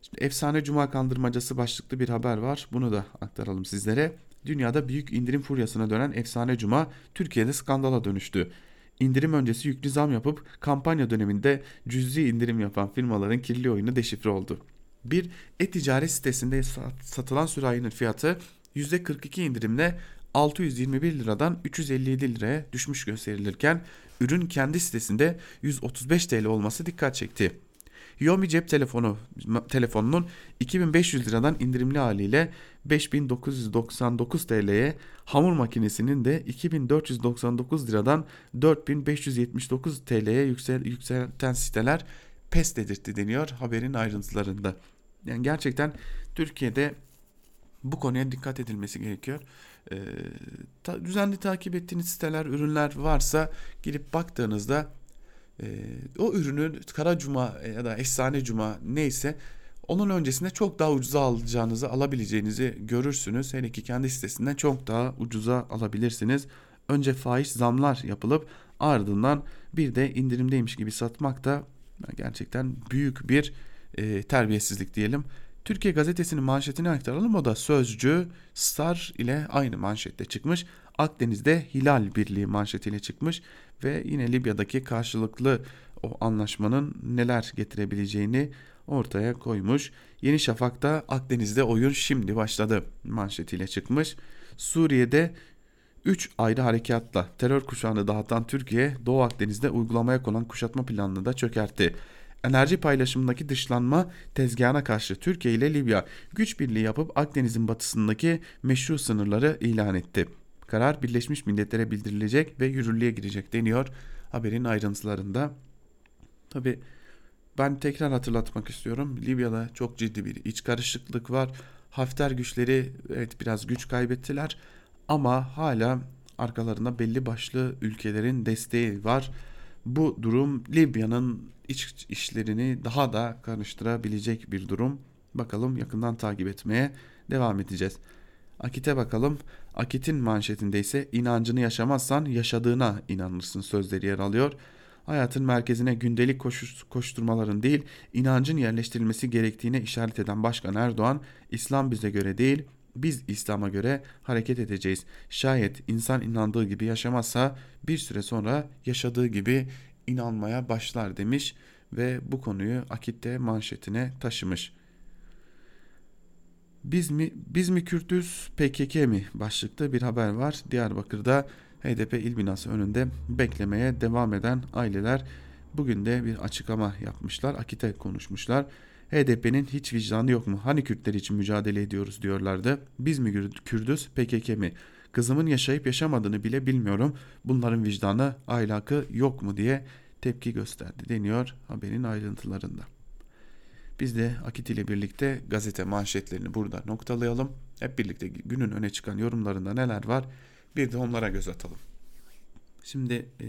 B: Şimdi efsane cuma kandırmacası başlıklı bir haber var. Bunu da aktaralım sizlere. Dünyada büyük indirim furyasına dönen efsane cuma Türkiye'de skandala dönüştü indirim öncesi yüklü zam yapıp kampanya döneminde cüzi indirim yapan firmaların kirli oyunu deşifre oldu. Bir e-ticaret sitesinde satılan sürahinin fiyatı %42 indirimle 621 liradan 357 liraya düşmüş gösterilirken ürün kendi sitesinde 135 TL olması dikkat çekti. Xiaomi cep telefonu telefonunun 2500 liradan indirimli haliyle 5999 TL'ye, hamur makinesinin de 2499 liradan 4579 TL'ye yüksel, yükselten siteler pes dedirtti deniyor haberin ayrıntılarında. Yani gerçekten Türkiye'de bu konuya dikkat edilmesi gerekiyor. Ee, ta, düzenli takip ettiğiniz siteler, ürünler varsa girip baktığınızda e, o ürünü Kara Cuma ya da Efsane Cuma neyse onun öncesinde çok daha ucuza alacağınızı alabileceğinizi görürsünüz. Her iki kendi sitesinden çok daha ucuza alabilirsiniz. Önce faiz zamlar yapılıp ardından bir de indirimdeymiş gibi satmak da gerçekten büyük bir e, terbiyesizlik diyelim. Türkiye gazetesinin manşetini aktaralım o da Sözcü Star ile aynı manşette çıkmış. Akdeniz'de Hilal Birliği manşetiyle çıkmış ve yine Libya'daki karşılıklı o anlaşmanın neler getirebileceğini ortaya koymuş. Yeni Şafak'ta Akdeniz'de oyun şimdi başladı manşetiyle çıkmış. Suriye'de 3 ayrı harekatla terör kuşağını dağıtan Türkiye Doğu Akdeniz'de uygulamaya konan kuşatma planını da çökertti. Enerji paylaşımındaki dışlanma tezgahına karşı Türkiye ile Libya güç birliği yapıp Akdeniz'in batısındaki meşru sınırları ilan etti. Karar Birleşmiş Milletler'e bildirilecek ve yürürlüğe girecek deniyor haberin ayrıntılarında. Tabi ben tekrar hatırlatmak istiyorum. Libya'da çok ciddi bir iç karışıklık var. Hafter güçleri evet biraz güç kaybettiler ama hala arkalarında belli başlı ülkelerin desteği var. Bu durum Libya'nın iç işlerini daha da karıştırabilecek bir durum. Bakalım yakından takip etmeye devam edeceğiz. Akit'e bakalım. Akit'in manşetinde ise inancını yaşamazsan yaşadığına inanırsın sözleri yer alıyor. Hayatın merkezine gündelik koşturmaların değil inancın yerleştirilmesi gerektiğine işaret eden Başkan Erdoğan İslam bize göre değil biz İslam'a göre hareket edeceğiz. Şayet insan inandığı gibi yaşamazsa bir süre sonra yaşadığı gibi inanmaya başlar demiş ve bu konuyu Akit'te manşetine taşımış. Biz mi biz mi Kürtüz PKK mi başlıkta bir haber var. Diyarbakır'da HDP il binası önünde beklemeye devam eden aileler bugün de bir açıklama yapmışlar. Akit'e konuşmuşlar. HDP'nin hiç vicdanı yok mu? Hani Kürtler için mücadele ediyoruz diyorlardı. Biz mi Kürdüz PKK mi? Kızımın yaşayıp yaşamadığını bile bilmiyorum. Bunların vicdanı ahlakı yok mu diye tepki gösterdi deniyor haberin ayrıntılarında. Biz de Akit ile birlikte gazete manşetlerini burada noktalayalım. Hep birlikte günün öne çıkan yorumlarında neler var bir de onlara göz atalım. Şimdi e,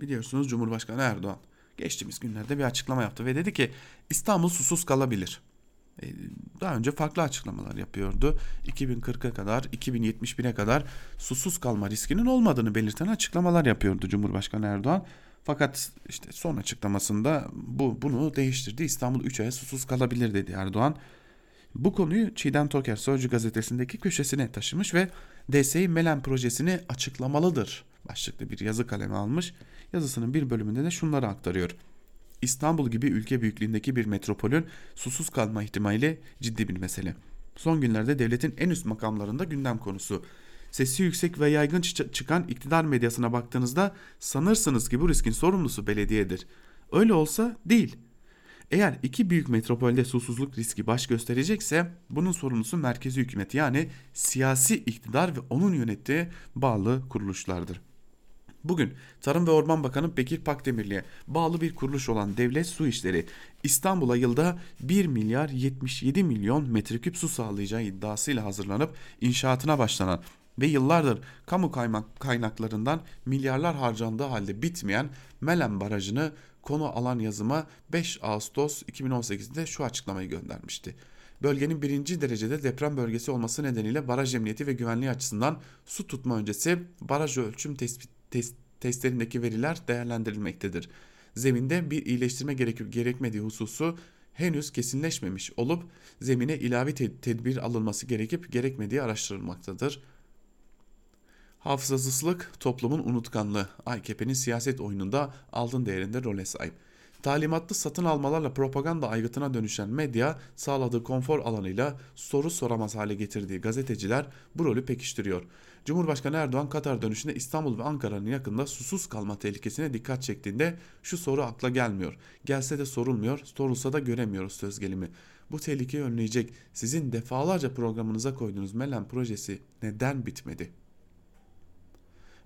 B: biliyorsunuz Cumhurbaşkanı Erdoğan geçtiğimiz günlerde bir açıklama yaptı ve dedi ki İstanbul susuz kalabilir. E, daha önce farklı açıklamalar yapıyordu. 2040'a kadar, 2071'e kadar susuz kalma riskinin olmadığını belirten açıklamalar yapıyordu Cumhurbaşkanı Erdoğan. Fakat işte son açıklamasında bu bunu değiştirdi. İstanbul 3 aya susuz kalabilir dedi Erdoğan. Bu konuyu Çiğdem Toker Sözcü gazetesindeki köşesine taşımış ve DSİ Melen projesini açıklamalıdır başlıklı bir yazı kalemi almış. Yazısının bir bölümünde de şunları aktarıyor. İstanbul gibi ülke büyüklüğündeki bir metropolün susuz kalma ihtimali ciddi bir mesele. Son günlerde devletin en üst makamlarında gündem konusu. Sesi yüksek ve yaygın çıkan iktidar medyasına baktığınızda sanırsınız ki bu riskin sorumlusu belediyedir. Öyle olsa değil. Eğer iki büyük metropolde susuzluk riski baş gösterecekse bunun sorumlusu merkezi hükümet yani siyasi iktidar ve onun yönettiği bağlı kuruluşlardır. Bugün Tarım ve Orman Bakanı Bekir Pakdemirli'ye bağlı bir kuruluş olan Devlet Su İşleri İstanbul'a yılda 1 milyar 77 milyon metreküp su sağlayacağı iddiasıyla hazırlanıp inşaatına başlanan ve yıllardır kamu kaynaklarından milyarlar harcandığı halde bitmeyen Melen Barajı'nı konu alan yazıma 5 Ağustos 2018'de şu açıklamayı göndermişti. Bölgenin birinci derecede deprem bölgesi olması nedeniyle baraj emniyeti ve güvenliği açısından su tutma öncesi baraj ölçüm tespit, test, testlerindeki veriler değerlendirilmektedir. Zeminde bir iyileştirme gerekir gerekmediği hususu henüz kesinleşmemiş olup zemine ilavi tedbir alınması gerekip gerekmediği araştırılmaktadır. Hafızasızlık toplumun unutkanlığı AKP'nin siyaset oyununda altın değerinde role sahip. Talimatlı satın almalarla propaganda aygıtına dönüşen medya sağladığı konfor alanıyla soru soramaz hale getirdiği gazeteciler bu rolü pekiştiriyor. Cumhurbaşkanı Erdoğan Katar dönüşünde İstanbul ve Ankara'nın yakında susuz kalma tehlikesine dikkat çektiğinde şu soru akla gelmiyor. Gelse de sorulmuyor, sorulsa da göremiyoruz söz gelimi. Bu tehlikeyi önleyecek sizin defalarca programınıza koyduğunuz Melen projesi neden bitmedi?''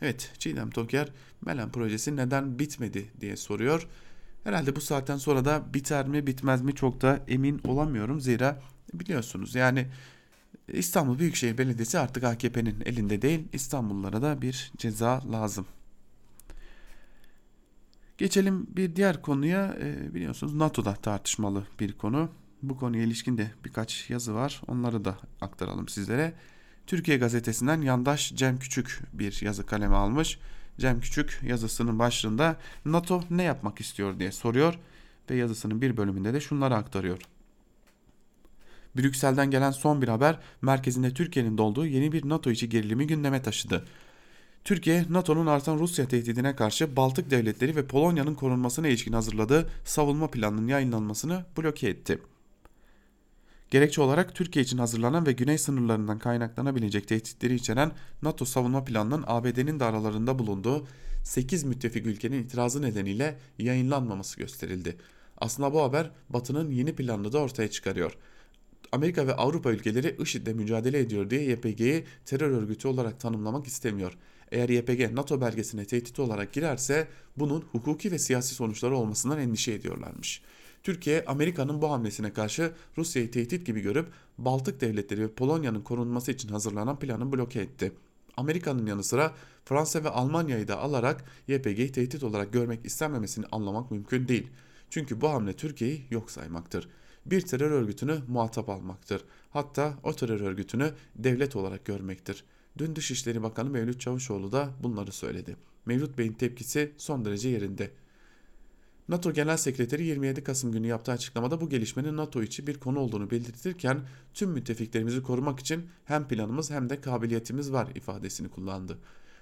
B: Evet Çiğdem Toker Melen projesi neden bitmedi diye soruyor. Herhalde bu saatten sonra da biter mi bitmez mi çok da emin olamıyorum. Zira biliyorsunuz yani İstanbul Büyükşehir Belediyesi artık AKP'nin elinde değil. İstanbullulara da bir ceza lazım. Geçelim bir diğer konuya e, biliyorsunuz NATO'da tartışmalı bir konu. Bu konuya ilişkin de birkaç yazı var. Onları da aktaralım sizlere. Türkiye gazetesinden yandaş Cem Küçük bir yazı kaleme almış. Cem Küçük yazısının başlığında NATO ne yapmak istiyor diye soruyor ve yazısının bir bölümünde de şunları aktarıyor. Brüksel'den gelen son bir haber merkezinde Türkiye'nin dolduğu yeni bir NATO içi gerilimi gündeme taşıdı. Türkiye, NATO'nun artan Rusya tehdidine karşı Baltık devletleri ve Polonya'nın korunmasına ilişkin hazırladığı savunma planının yayınlanmasını bloke etti. Gerekçe olarak Türkiye için hazırlanan ve güney sınırlarından kaynaklanabilecek tehditleri içeren NATO savunma planının ABD'nin de aralarında bulunduğu 8 müttefik ülkenin itirazı nedeniyle yayınlanmaması gösterildi. Aslında bu haber Batı'nın yeni planını da ortaya çıkarıyor. Amerika ve Avrupa ülkeleri IŞİD'le mücadele ediyor diye YPG'yi terör örgütü olarak tanımlamak istemiyor. Eğer YPG NATO belgesine tehdit olarak girerse bunun hukuki ve siyasi sonuçları olmasından endişe ediyorlarmış. Türkiye Amerika'nın bu hamlesine karşı Rusya'yı tehdit gibi görüp Baltık devletleri ve Polonya'nın korunması için hazırlanan planı bloke etti. Amerika'nın yanı sıra Fransa ve Almanya'yı da alarak YPG'yi tehdit olarak görmek istenmemesini anlamak mümkün değil. Çünkü bu hamle Türkiye'yi yok saymaktır. Bir terör örgütünü muhatap almaktır. Hatta o terör örgütünü devlet olarak görmektir. Dün Dışişleri Bakanı Mevlüt Çavuşoğlu da bunları söyledi. Mevlüt Bey'in tepkisi son derece yerinde. NATO Genel Sekreteri 27 Kasım günü yaptığı açıklamada bu gelişmenin NATO içi bir konu olduğunu belirtirken tüm müttefiklerimizi korumak için hem planımız hem de kabiliyetimiz var ifadesini kullandı.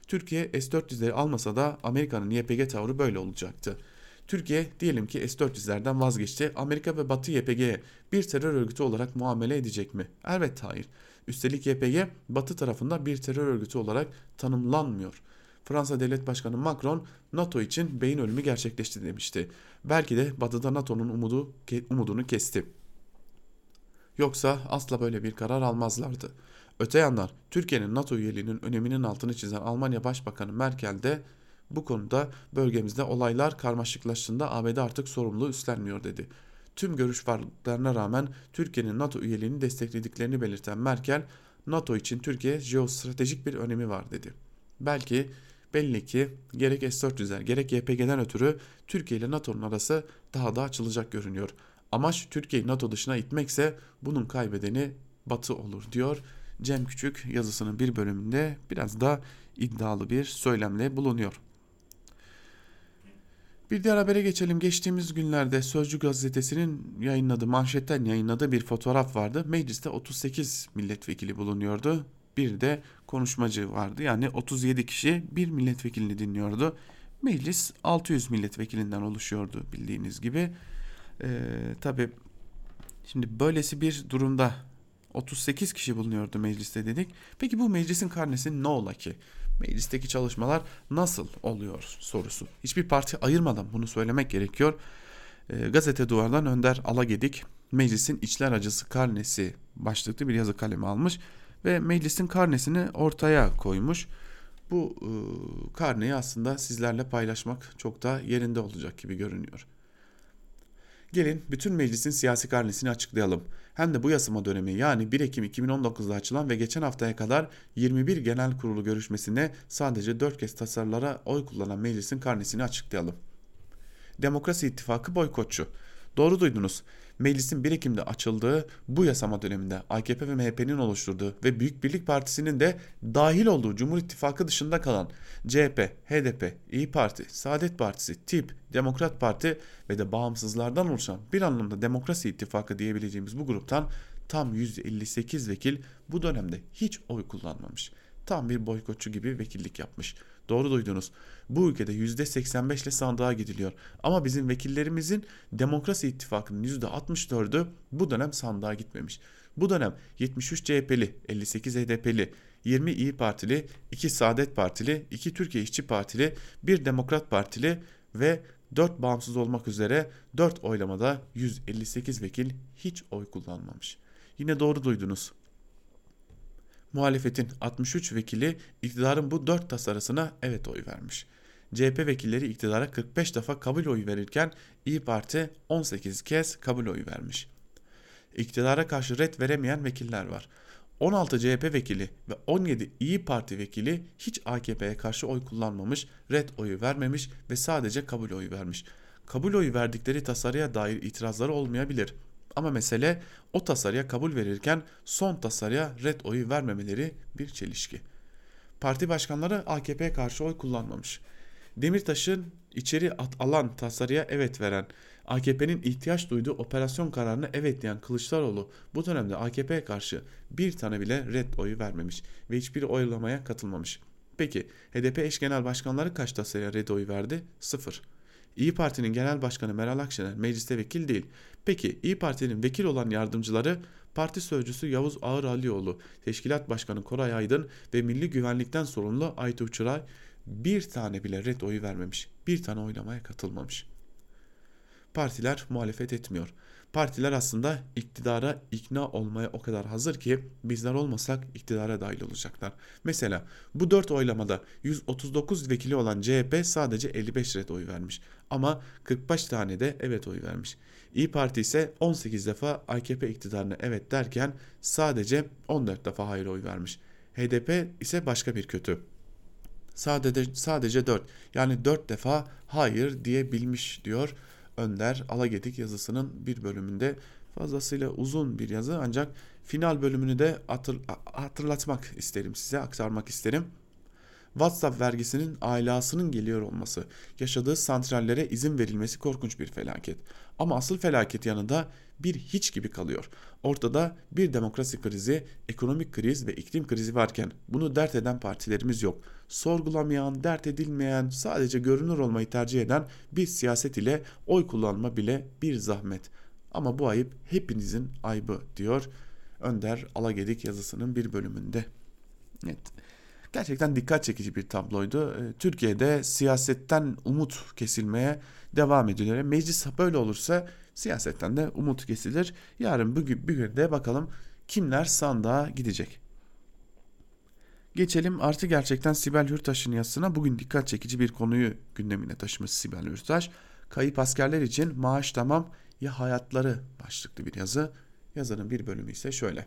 B: Türkiye S-400'leri almasa da Amerika'nın YPG tavrı böyle olacaktı. Türkiye diyelim ki S-400'lerden vazgeçti. Amerika ve Batı YPG'ye bir terör örgütü olarak muamele edecek mi? Elbette hayır. Üstelik YPG Batı tarafında bir terör örgütü olarak tanımlanmıyor. Fransa Devlet Başkanı Macron NATO için beyin ölümü gerçekleşti demişti. Belki de Batı'da NATO'nun umudu, umudunu kesti. Yoksa asla böyle bir karar almazlardı. Öte yandan Türkiye'nin NATO üyeliğinin öneminin altını çizen Almanya Başbakanı Merkel de bu konuda bölgemizde olaylar karmaşıklaştığında ABD artık sorumluluğu üstlenmiyor dedi. Tüm görüş varlıklarına rağmen Türkiye'nin NATO üyeliğini desteklediklerini belirten Merkel, NATO için Türkiye jeostratejik bir önemi var dedi. Belki Belli ki gerek S-400'ler gerek YPG'den ötürü Türkiye ile NATO'nun arası daha da açılacak görünüyor. Amaç Türkiye'yi NATO dışına itmekse bunun kaybedeni Batı olur diyor. Cem Küçük yazısının bir bölümünde biraz da iddialı bir söylemle bulunuyor. Bir diğer habere geçelim. Geçtiğimiz günlerde Sözcü gazetesinin yayınladığı, manşetten yayınladığı bir fotoğraf vardı. Mecliste 38 milletvekili bulunuyordu. Bir de konuşmacı vardı. Yani 37 kişi bir milletvekilini dinliyordu. Meclis 600 milletvekilinden oluşuyordu bildiğiniz gibi. Ee, tabii şimdi böylesi bir durumda 38 kişi bulunuyordu mecliste dedik. Peki bu meclisin karnesi ne ola ki? Meclisteki çalışmalar nasıl oluyor sorusu. Hiçbir parti ayırmadan bunu söylemek gerekiyor. E, gazete duvardan Önder Alagedik meclisin içler acısı karnesi başlıklı bir yazı kalemi almış ve meclisin karnesini ortaya koymuş. Bu e, karneyi aslında sizlerle paylaşmak çok da yerinde olacak gibi görünüyor. Gelin bütün meclisin siyasi karnesini açıklayalım. Hem de bu yasama dönemi yani 1 Ekim 2019'da açılan ve geçen haftaya kadar 21 genel kurulu görüşmesinde sadece 4 kez tasarılara oy kullanan meclisin karnesini açıklayalım. Demokrasi İttifakı boykotçu. Doğru duydunuz. Meclisin 1 Ekim'de açıldığı bu yasama döneminde AKP ve MHP'nin oluşturduğu ve Büyük Birlik Partisi'nin de dahil olduğu Cumhur İttifakı dışında kalan CHP, HDP, İyi Parti, Saadet Partisi, TİP, Demokrat Parti ve de bağımsızlardan oluşan bir anlamda Demokrasi İttifakı diyebileceğimiz bu gruptan tam 158 vekil bu dönemde hiç oy kullanmamış. Tam bir boykotçu gibi vekillik yapmış. Doğru duydunuz. Bu ülkede %85 ile sandığa gidiliyor. Ama bizim vekillerimizin Demokrasi İttifakı'nın %64'ü bu dönem sandığa gitmemiş. Bu dönem 73 CHP'li, 58 HDP'li, 20 İyi Partili, 2 Saadet Partili, 2 Türkiye İşçi Partili, 1 Demokrat Partili ve 4 bağımsız olmak üzere 4 oylamada 158 vekil hiç oy kullanmamış. Yine doğru duydunuz. Muhalefetin 63 vekili iktidarın bu 4 tasarısına evet oy vermiş. CHP vekilleri iktidara 45 defa kabul oyu verirken İyi Parti 18 kez kabul oyu vermiş. İktidara karşı red veremeyen vekiller var. 16 CHP vekili ve 17 İyi Parti vekili hiç AKP'ye karşı oy kullanmamış, red oyu vermemiş ve sadece kabul oyu vermiş. Kabul oyu verdikleri tasarıya dair itirazları olmayabilir. Ama mesele o tasarıya kabul verirken son tasarıya red oyu vermemeleri bir çelişki. Parti başkanları AKP'ye karşı oy kullanmamış. Demirtaş'ın içeri at alan tasarıya evet veren, AKP'nin ihtiyaç duyduğu operasyon kararını evet diyen Kılıçdaroğlu bu dönemde AKP'ye karşı bir tane bile red oyu vermemiş ve hiçbir oylamaya katılmamış. Peki HDP eş genel başkanları kaç tasarıya red oyu verdi? Sıfır. İyi Parti'nin genel başkanı Meral Akşener mecliste vekil değil. Peki İyi Parti'nin vekil olan yardımcıları parti sözcüsü Yavuz Ağır Alioğlu, teşkilat başkanı Koray Aydın ve milli güvenlikten sorumlu Aytu Uçuray bir tane bile red oyu vermemiş. Bir tane oylamaya katılmamış. Partiler muhalefet etmiyor. Partiler aslında iktidara ikna olmaya o kadar hazır ki bizler olmasak iktidara dahil olacaklar. Mesela bu 4 oylamada 139 vekili olan CHP sadece 55 red oy vermiş. Ama 45 tane de evet oy vermiş. İyi Parti ise 18 defa AKP iktidarına evet derken sadece 14 defa hayır oy vermiş. HDP ise başka bir kötü. Sadece sadece 4 yani 4 defa hayır diyebilmiş diyor Önder Alagedik yazısının bir bölümünde fazlasıyla uzun bir yazı ancak final bölümünü de hatır, hatırlatmak isterim size aktarmak isterim. WhatsApp vergisinin ailasının geliyor olması, yaşadığı santrallere izin verilmesi korkunç bir felaket. Ama asıl felaket yanında bir hiç gibi kalıyor. Ortada bir demokrasi krizi, ekonomik kriz ve iklim krizi varken bunu dert eden partilerimiz yok. Sorgulamayan, dert edilmeyen, sadece görünür olmayı tercih eden bir siyaset ile oy kullanma bile bir zahmet. Ama bu ayıp hepinizin aybı diyor Önder Alagedik yazısının bir bölümünde. Evet. Gerçekten dikkat çekici bir tabloydu. Ee, Türkiye'de siyasetten umut kesilmeye devam ediyor. Meclis böyle olursa siyasetten de umut kesilir. Yarın bugün bir gün de bakalım kimler sandığa gidecek. Geçelim artı gerçekten Sibel Hürtaş'ın yazısına. Bugün dikkat çekici bir konuyu gündemine taşımış Sibel Hürtaş. Kayıp askerler için maaş tamam ya hayatları başlıklı bir yazı. Yazının bir bölümü ise şöyle.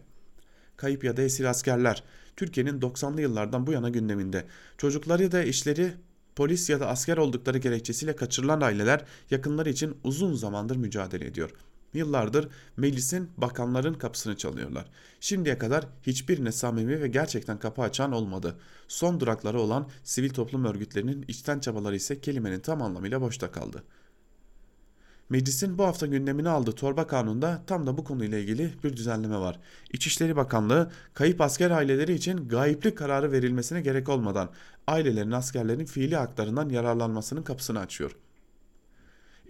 B: Kayıp ya da esir askerler Türkiye'nin 90'lı yıllardan bu yana gündeminde. Çocukları da işleri polis ya da asker oldukları gerekçesiyle kaçırılan aileler yakınları için uzun zamandır mücadele ediyor. Yıllardır meclisin bakanların kapısını çalıyorlar. Şimdiye kadar hiçbirine samimi ve gerçekten kapı açan olmadı. Son durakları olan sivil toplum örgütlerinin içten çabaları ise kelimenin tam anlamıyla boşta kaldı. Meclisin bu hafta gündemine aldığı torba kanunda tam da bu konuyla ilgili bir düzenleme var. İçişleri Bakanlığı kayıp asker aileleri için gayiplik kararı verilmesine gerek olmadan ailelerin askerlerin fiili haklarından yararlanmasının kapısını açıyor.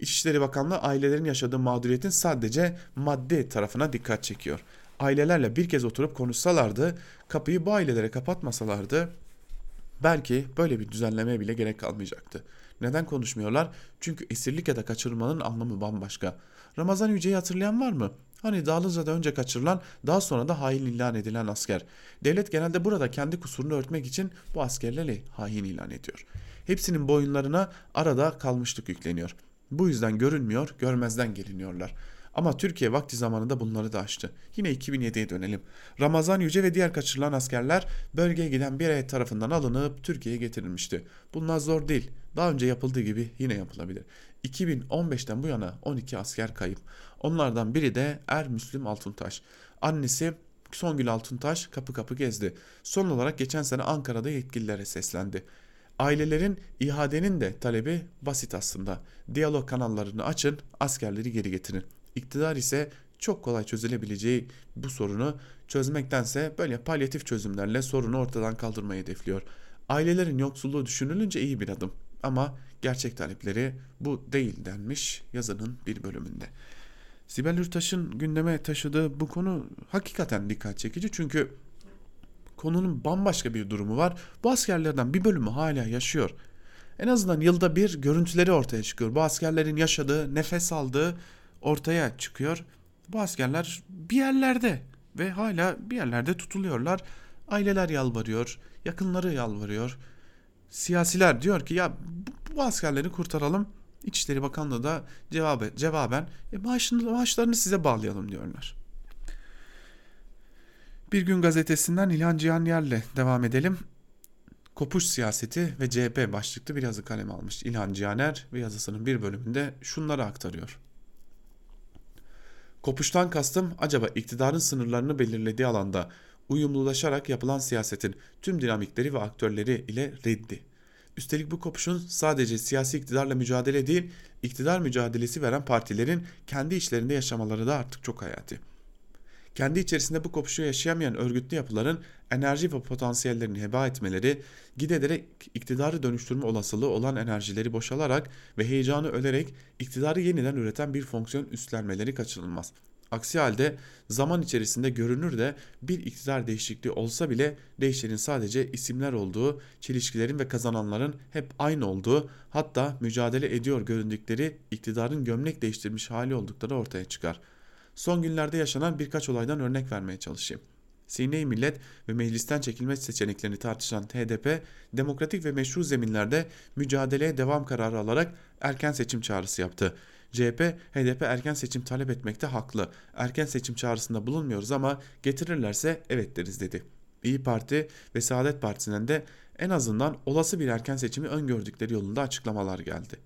B: İçişleri Bakanlığı ailelerin yaşadığı mağduriyetin sadece maddi tarafına dikkat çekiyor. Ailelerle bir kez oturup konuşsalardı, kapıyı bu ailelere kapatmasalardı belki böyle bir düzenlemeye bile gerek kalmayacaktı. Neden konuşmuyorlar? Çünkü esirlik ya da kaçırılmanın anlamı bambaşka. Ramazan Yüce'yi hatırlayan var mı? Hani Dağlıca'da önce kaçırılan daha sonra da hain ilan edilen asker. Devlet genelde burada kendi kusurunu örtmek için bu askerleri hain ilan ediyor. Hepsinin boyunlarına arada kalmışlık yükleniyor. Bu yüzden görünmüyor, görmezden geliniyorlar. Ama Türkiye vakti zamanında bunları da aştı. Yine 2007'ye dönelim. Ramazan Yüce ve diğer kaçırılan askerler bölgeye giden bir heyet tarafından alınıp Türkiye'ye getirilmişti. Bunlar zor değil. Daha önce yapıldığı gibi yine yapılabilir. 2015'ten bu yana 12 asker kayıp. Onlardan biri de Er Müslüm Altuntaş. Annesi Songül Altuntaş kapı kapı gezdi. Son olarak geçen sene Ankara'da yetkililere seslendi. Ailelerin ihadenin de talebi basit aslında. Diyalog kanallarını açın, askerleri geri getirin. İktidar ise çok kolay çözülebileceği bu sorunu çözmektense böyle palyatif çözümlerle sorunu ortadan kaldırmayı hedefliyor. Ailelerin yoksulluğu düşünülünce iyi bir adım ama gerçek talepleri bu değil denmiş yazının bir bölümünde. Sibel Hürtaş'ın gündeme taşıdığı bu konu hakikaten dikkat çekici çünkü konunun bambaşka bir durumu var. Bu askerlerden bir bölümü hala yaşıyor. En azından yılda bir görüntüleri ortaya çıkıyor. Bu askerlerin yaşadığı, nefes aldığı ortaya çıkıyor. Bu askerler bir yerlerde ve hala bir yerlerde tutuluyorlar. Aileler yalvarıyor, yakınları yalvarıyor. Siyasiler diyor ki ya bu askerleri kurtaralım. İçişleri Bakanlığı da cevabı, cevaben e, maaşını, maaşlarını size bağlayalım diyorlar. Bir gün gazetesinden İlhan Cihan Yer'le devam edelim. Kopuş siyaseti ve CHP başlıklı bir yazı kaleme almış İlhan Cihaner ve yazısının bir bölümünde şunları aktarıyor. Kopuştan kastım acaba iktidarın sınırlarını belirlediği alanda uyumlulaşarak yapılan siyasetin tüm dinamikleri ve aktörleri ile reddi. Üstelik bu kopuşun sadece siyasi iktidarla mücadele değil, iktidar mücadelesi veren partilerin kendi içlerinde yaşamaları da artık çok hayati. Kendi içerisinde bu kopuşu yaşayamayan örgütlü yapıların enerji ve potansiyellerini heba etmeleri, giderek iktidarı dönüştürme olasılığı olan enerjileri boşalarak ve heyecanı ölerek iktidarı yeniden üreten bir fonksiyon üstlenmeleri kaçınılmaz. Aksi halde zaman içerisinde görünür de bir iktidar değişikliği olsa bile değişenin sadece isimler olduğu, çelişkilerin ve kazananların hep aynı olduğu, hatta mücadele ediyor göründükleri iktidarın gömlek değiştirmiş hali oldukları ortaya çıkar.'' Son günlerde yaşanan birkaç olaydan örnek vermeye çalışayım. Sine-i Millet ve meclisten çekilme seçeneklerini tartışan HDP, demokratik ve meşru zeminlerde mücadeleye devam kararı alarak erken seçim çağrısı yaptı. CHP, HDP erken seçim talep etmekte haklı. Erken seçim çağrısında bulunmuyoruz ama getirirlerse evet deriz dedi. İyi Parti ve Saadet Partisi'nden de en azından olası bir erken seçimi öngördükleri yolunda açıklamalar geldi.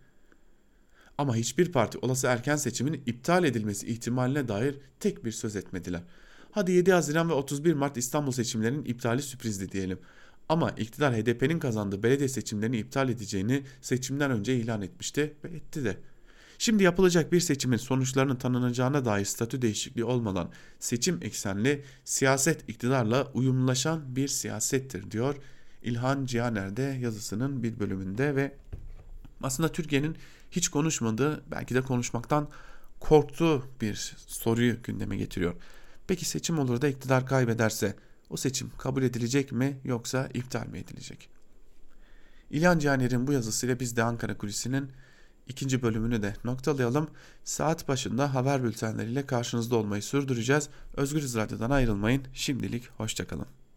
B: Ama hiçbir parti olası erken seçimin iptal edilmesi ihtimaline dair tek bir söz etmediler. Hadi 7 Haziran ve 31 Mart İstanbul seçimlerinin iptali sürprizdi diyelim. Ama iktidar HDP'nin kazandığı belediye seçimlerini iptal edeceğini seçimden önce ilan etmişti ve etti de. Şimdi yapılacak bir seçimin sonuçlarının tanınacağına dair statü değişikliği olmadan seçim eksenli siyaset iktidarla uyumlaşan bir siyasettir diyor İlhan Cihaner'de yazısının bir bölümünde ve aslında Türkiye'nin hiç konuşmadığı belki de konuşmaktan korktuğu bir soruyu gündeme getiriyor. Peki seçim olur da iktidar kaybederse o seçim kabul edilecek mi yoksa iptal mi edilecek? İlhan Caner'in bu yazısıyla biz de Ankara Kulisi'nin ikinci bölümünü de noktalayalım. Saat başında haber bültenleriyle karşınızda olmayı sürdüreceğiz. Özgür Radyo'dan ayrılmayın. Şimdilik hoşçakalın.